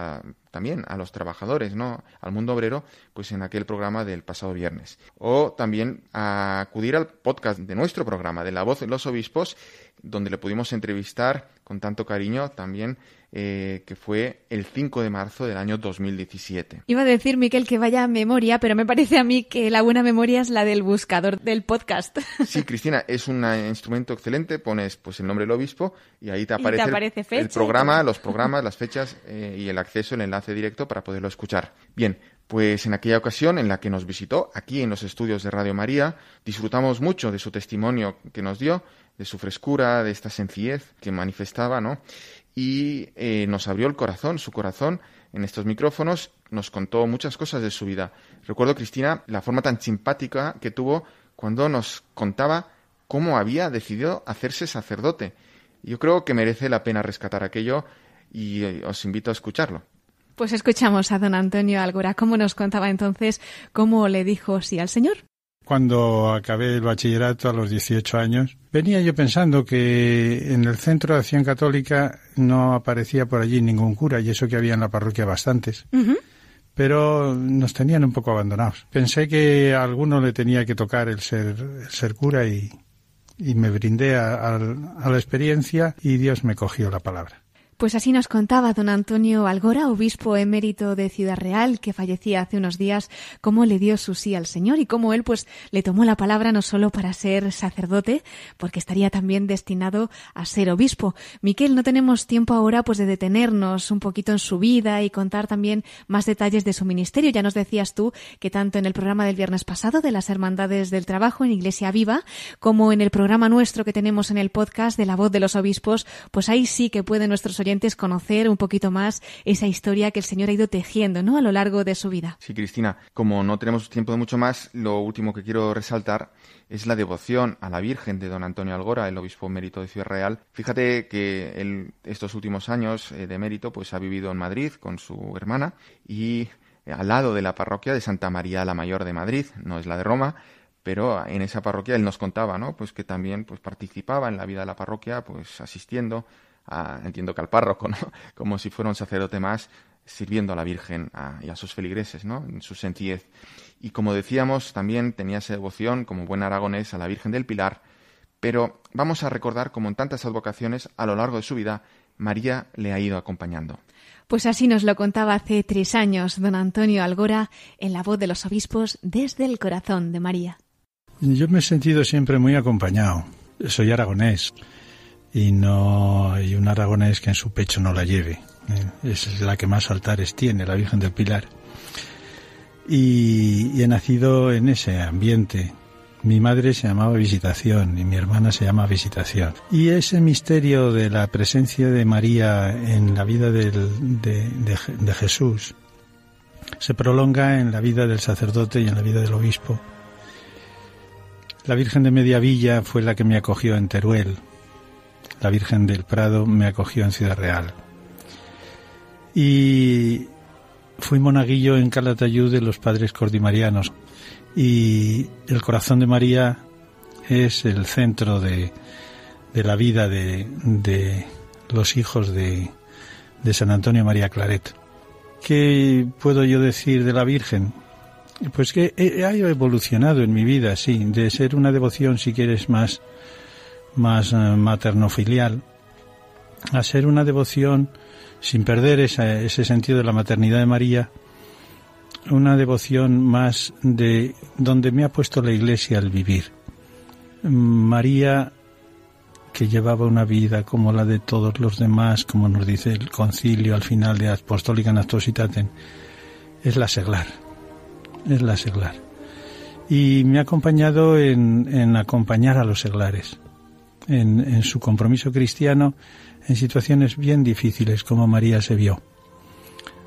[SPEAKER 5] también a los trabajadores, ¿no? Al mundo obrero, pues en aquel programa del pasado viernes. O también a acudir al podcast de nuestro programa, de La Voz de los Obispos, donde le pudimos entrevistar con tanto cariño también eh, que fue el 5 de marzo del año 2017.
[SPEAKER 1] Iba a decir, Miquel, que vaya memoria, pero me parece a mí que la buena memoria es la del buscador del podcast.
[SPEAKER 5] Sí, Cristina, es un instrumento excelente. Pones pues el nombre del obispo y ahí te aparece, el, programa, los programas, las fechas eh, y el acceso, el enlace directo para poderlo escuchar. Bien, pues en aquella ocasión en la que nos visitó aquí en los estudios de Radio María, disfrutamos mucho de su testimonio que nos dio, de su frescura, de esta sencillez que manifestaba, ¿no? Y eh, nos abrió el corazón, su corazón, en estos micrófonos, nos contó muchas cosas de su vida. Recuerdo, Cristina, la forma tan simpática que tuvo cuando nos contaba cómo había decidido hacerse sacerdote. Yo creo que merece la pena rescatar aquello y eh, os invito a escucharlo.
[SPEAKER 1] Pues escuchamos a don Antonio Algora, cómo nos contaba entonces cómo le dijo sí al Señor.
[SPEAKER 10] Cuando acabé el bachillerato a los 18 años, venía yo pensando que en el Centro de Acción Católica no aparecía por allí ningún cura, y eso que había en la parroquia bastantes. Pero nos tenían un poco abandonados. Pensé que a alguno le tenía que tocar el ser, ser cura y, me brindé a la experiencia y Dios me cogió la palabra.
[SPEAKER 1] Pues así nos contaba don Antonio Algora, obispo emérito de Ciudad Real, que fallecía hace unos días, cómo le dio su sí al Señor y cómo él pues le tomó la palabra no solo para ser sacerdote, porque estaría también destinado a ser obispo. Miquel, no tenemos tiempo ahora pues de detenernos un poquito en su vida y contar también más detalles de su ministerio. Ya nos decías tú que tanto en el programa del viernes pasado de las Hermandades del Trabajo en Iglesia Viva, como en el programa nuestro que tenemos en el podcast de la voz de los obispos, pues ahí sí que pueden nuestros conocer un poquito más esa historia que el Señor ha ido tejiendo ¿no? a lo largo de su vida.
[SPEAKER 5] Sí, Cristina, como no tenemos tiempo de mucho más, lo último que quiero resaltar es la devoción a la Virgen de don Antonio Algora, el obispo mérito de Ciudad Real. Fíjate que él, estos últimos años eh, de mérito pues ha vivido en Madrid con su hermana y eh, al lado de la parroquia de Santa María la Mayor de Madrid, no es la de Roma, pero en esa parroquia él nos contaba, ¿no? Pues que también pues participaba en la vida de la parroquia, pues asistiendo entiendo que al párroco, ¿no? como si fuera un sacerdote más, sirviendo a la Virgen y a sus feligreses, ¿no? en su sencillez. Y como decíamos, también tenía esa devoción, como buen aragonés, a la Virgen del Pilar, pero vamos a recordar, como en tantas advocaciones, a lo largo de su vida, María le ha ido acompañando.
[SPEAKER 1] Pues así nos lo contaba hace tres años don Antonio Algora en la voz de los obispos desde el corazón de María.
[SPEAKER 10] Yo me he sentido siempre muy acompañado. Soy aragonés y no hay un aragonés que en su pecho no la lleve. ¿eh? Es la que más altares tiene, la Virgen del Pilar. Y, he nacido en ese ambiente. Mi madre se llamaba Visitación y mi hermana se llama Visitación. Y ese misterio de la presencia de María en la vida de, de Jesús se prolonga en la vida del sacerdote y en la vida del obispo. La Virgen de Mediavilla fue la que me acogió en Teruel, la Virgen del Prado me acogió en Ciudad Real. Y fui monaguillo en Calatayud de los padres cordimarianos. Y el corazón de María es el centro de, la vida de, de los hijos de, de San Antonio María Claret. ¿Qué puedo yo decir de la Virgen? Pues que he evolucionado en mi vida, sí, de ser una devoción, si quieres, más más eh, materno-filial, a ser una devoción sin perder ese sentido de la maternidad de María, una devoción más de donde me ha puesto la Iglesia al vivir. María, que llevaba una vida como la de todos los demás, como nos dice el concilio al final de Apostólica Nastositaten, es la seglar, es la seglar. Y me ha acompañado en, en acompañar a los seglares en, su compromiso cristiano en situaciones bien difíciles como María se vio.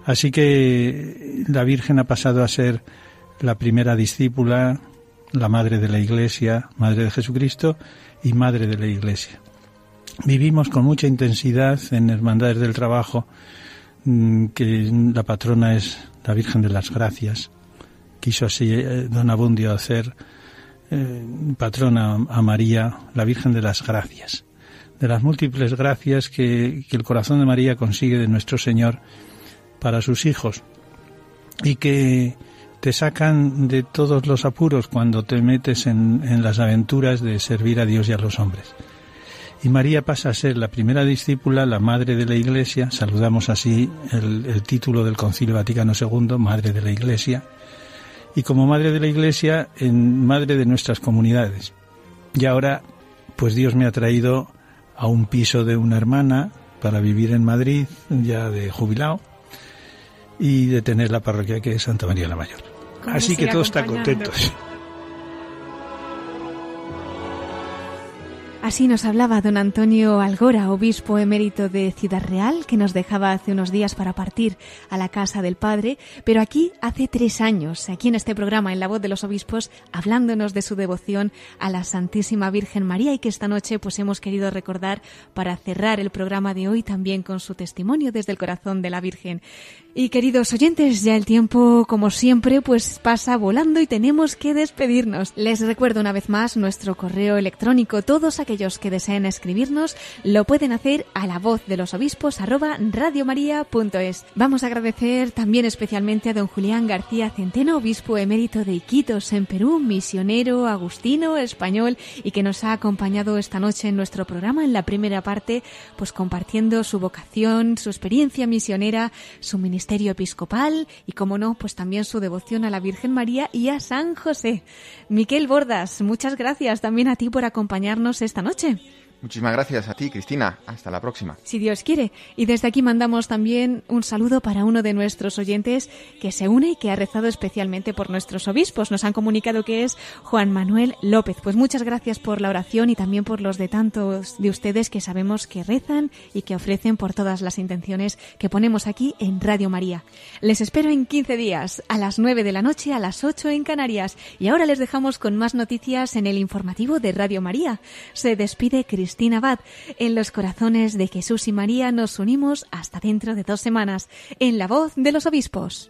[SPEAKER 10] Así que la Virgen ha pasado a ser la primera discípula, la madre de la Iglesia, madre de Jesucristo y madre de la Iglesia. Vivimos con mucha intensidad en Hermandades del Trabajo mm, que la patrona es la Virgen de las Gracias. Quiso así eh, don Abundio hacer eh, patrona a María, la Virgen de las Gracias, de las múltiples gracias que, el corazón de María consigue de nuestro Señor para sus hijos y que te sacan de todos los apuros cuando te metes en, las aventuras de servir a Dios y a los hombres. Y María pasa a ser la primera discípula, la madre de la Iglesia, saludamos así el título del Concilio Vaticano II, Madre de la Iglesia, y como Madre de la Iglesia, en Madre de nuestras comunidades. Y ahora, pues Dios me ha traído a un piso de una hermana para vivir en Madrid, ya de jubilado, y de tener la parroquia que es Santa María la Mayor. Así que todos están contentos.
[SPEAKER 1] Así nos hablaba don Antonio Algora, obispo emérito de Ciudad Real, que nos dejaba hace unos días para partir a la casa del Padre, pero aquí hace tres años, aquí en este programa, en La Voz de los Obispos, hablándonos de su devoción a la Santísima Virgen María y que esta noche pues hemos querido recordar para cerrar el programa de hoy también con su testimonio desde el corazón de la Virgen. Y queridos oyentes, ya el tiempo, como siempre, pues pasa volando y tenemos que despedirnos. Les recuerdo una vez más nuestro correo electrónico. Todos aquellos que deseen escribirnos lo pueden hacer a la voz de los obispos arroba radiomaria.es. Vamos a agradecer también especialmente a don Julián García Centeno, obispo emérito de Iquitos en Perú, misionero, agustino, español y que nos ha acompañado esta noche en nuestro programa en la primera parte, pues compartiendo su vocación, su experiencia misionera, su ministerio ministerio episcopal y, como no, pues también su devoción a la Virgen María y a San José. Miquel Bordas, muchas gracias también a ti por acompañarnos esta noche.
[SPEAKER 5] Muchísimas gracias a ti, Cristina. Hasta la próxima.
[SPEAKER 1] Si Dios quiere. Y desde aquí mandamos también un saludo para uno de nuestros oyentes que se une y que ha rezado especialmente por nuestros obispos. Nos han comunicado que es Juan Manuel López. Pues muchas gracias por la oración y también por los de tantos de ustedes que sabemos que rezan y que ofrecen por todas las intenciones que ponemos aquí en Radio María. Les espero en 15 días, a las 9 de la noche, a las 8 en Canarias. Y ahora les dejamos con más noticias en el informativo de Radio María. Se despide Cristina Cristina Abad. En los corazones de Jesús y María nos unimos hasta dentro de dos semanas, en la voz de los obispos.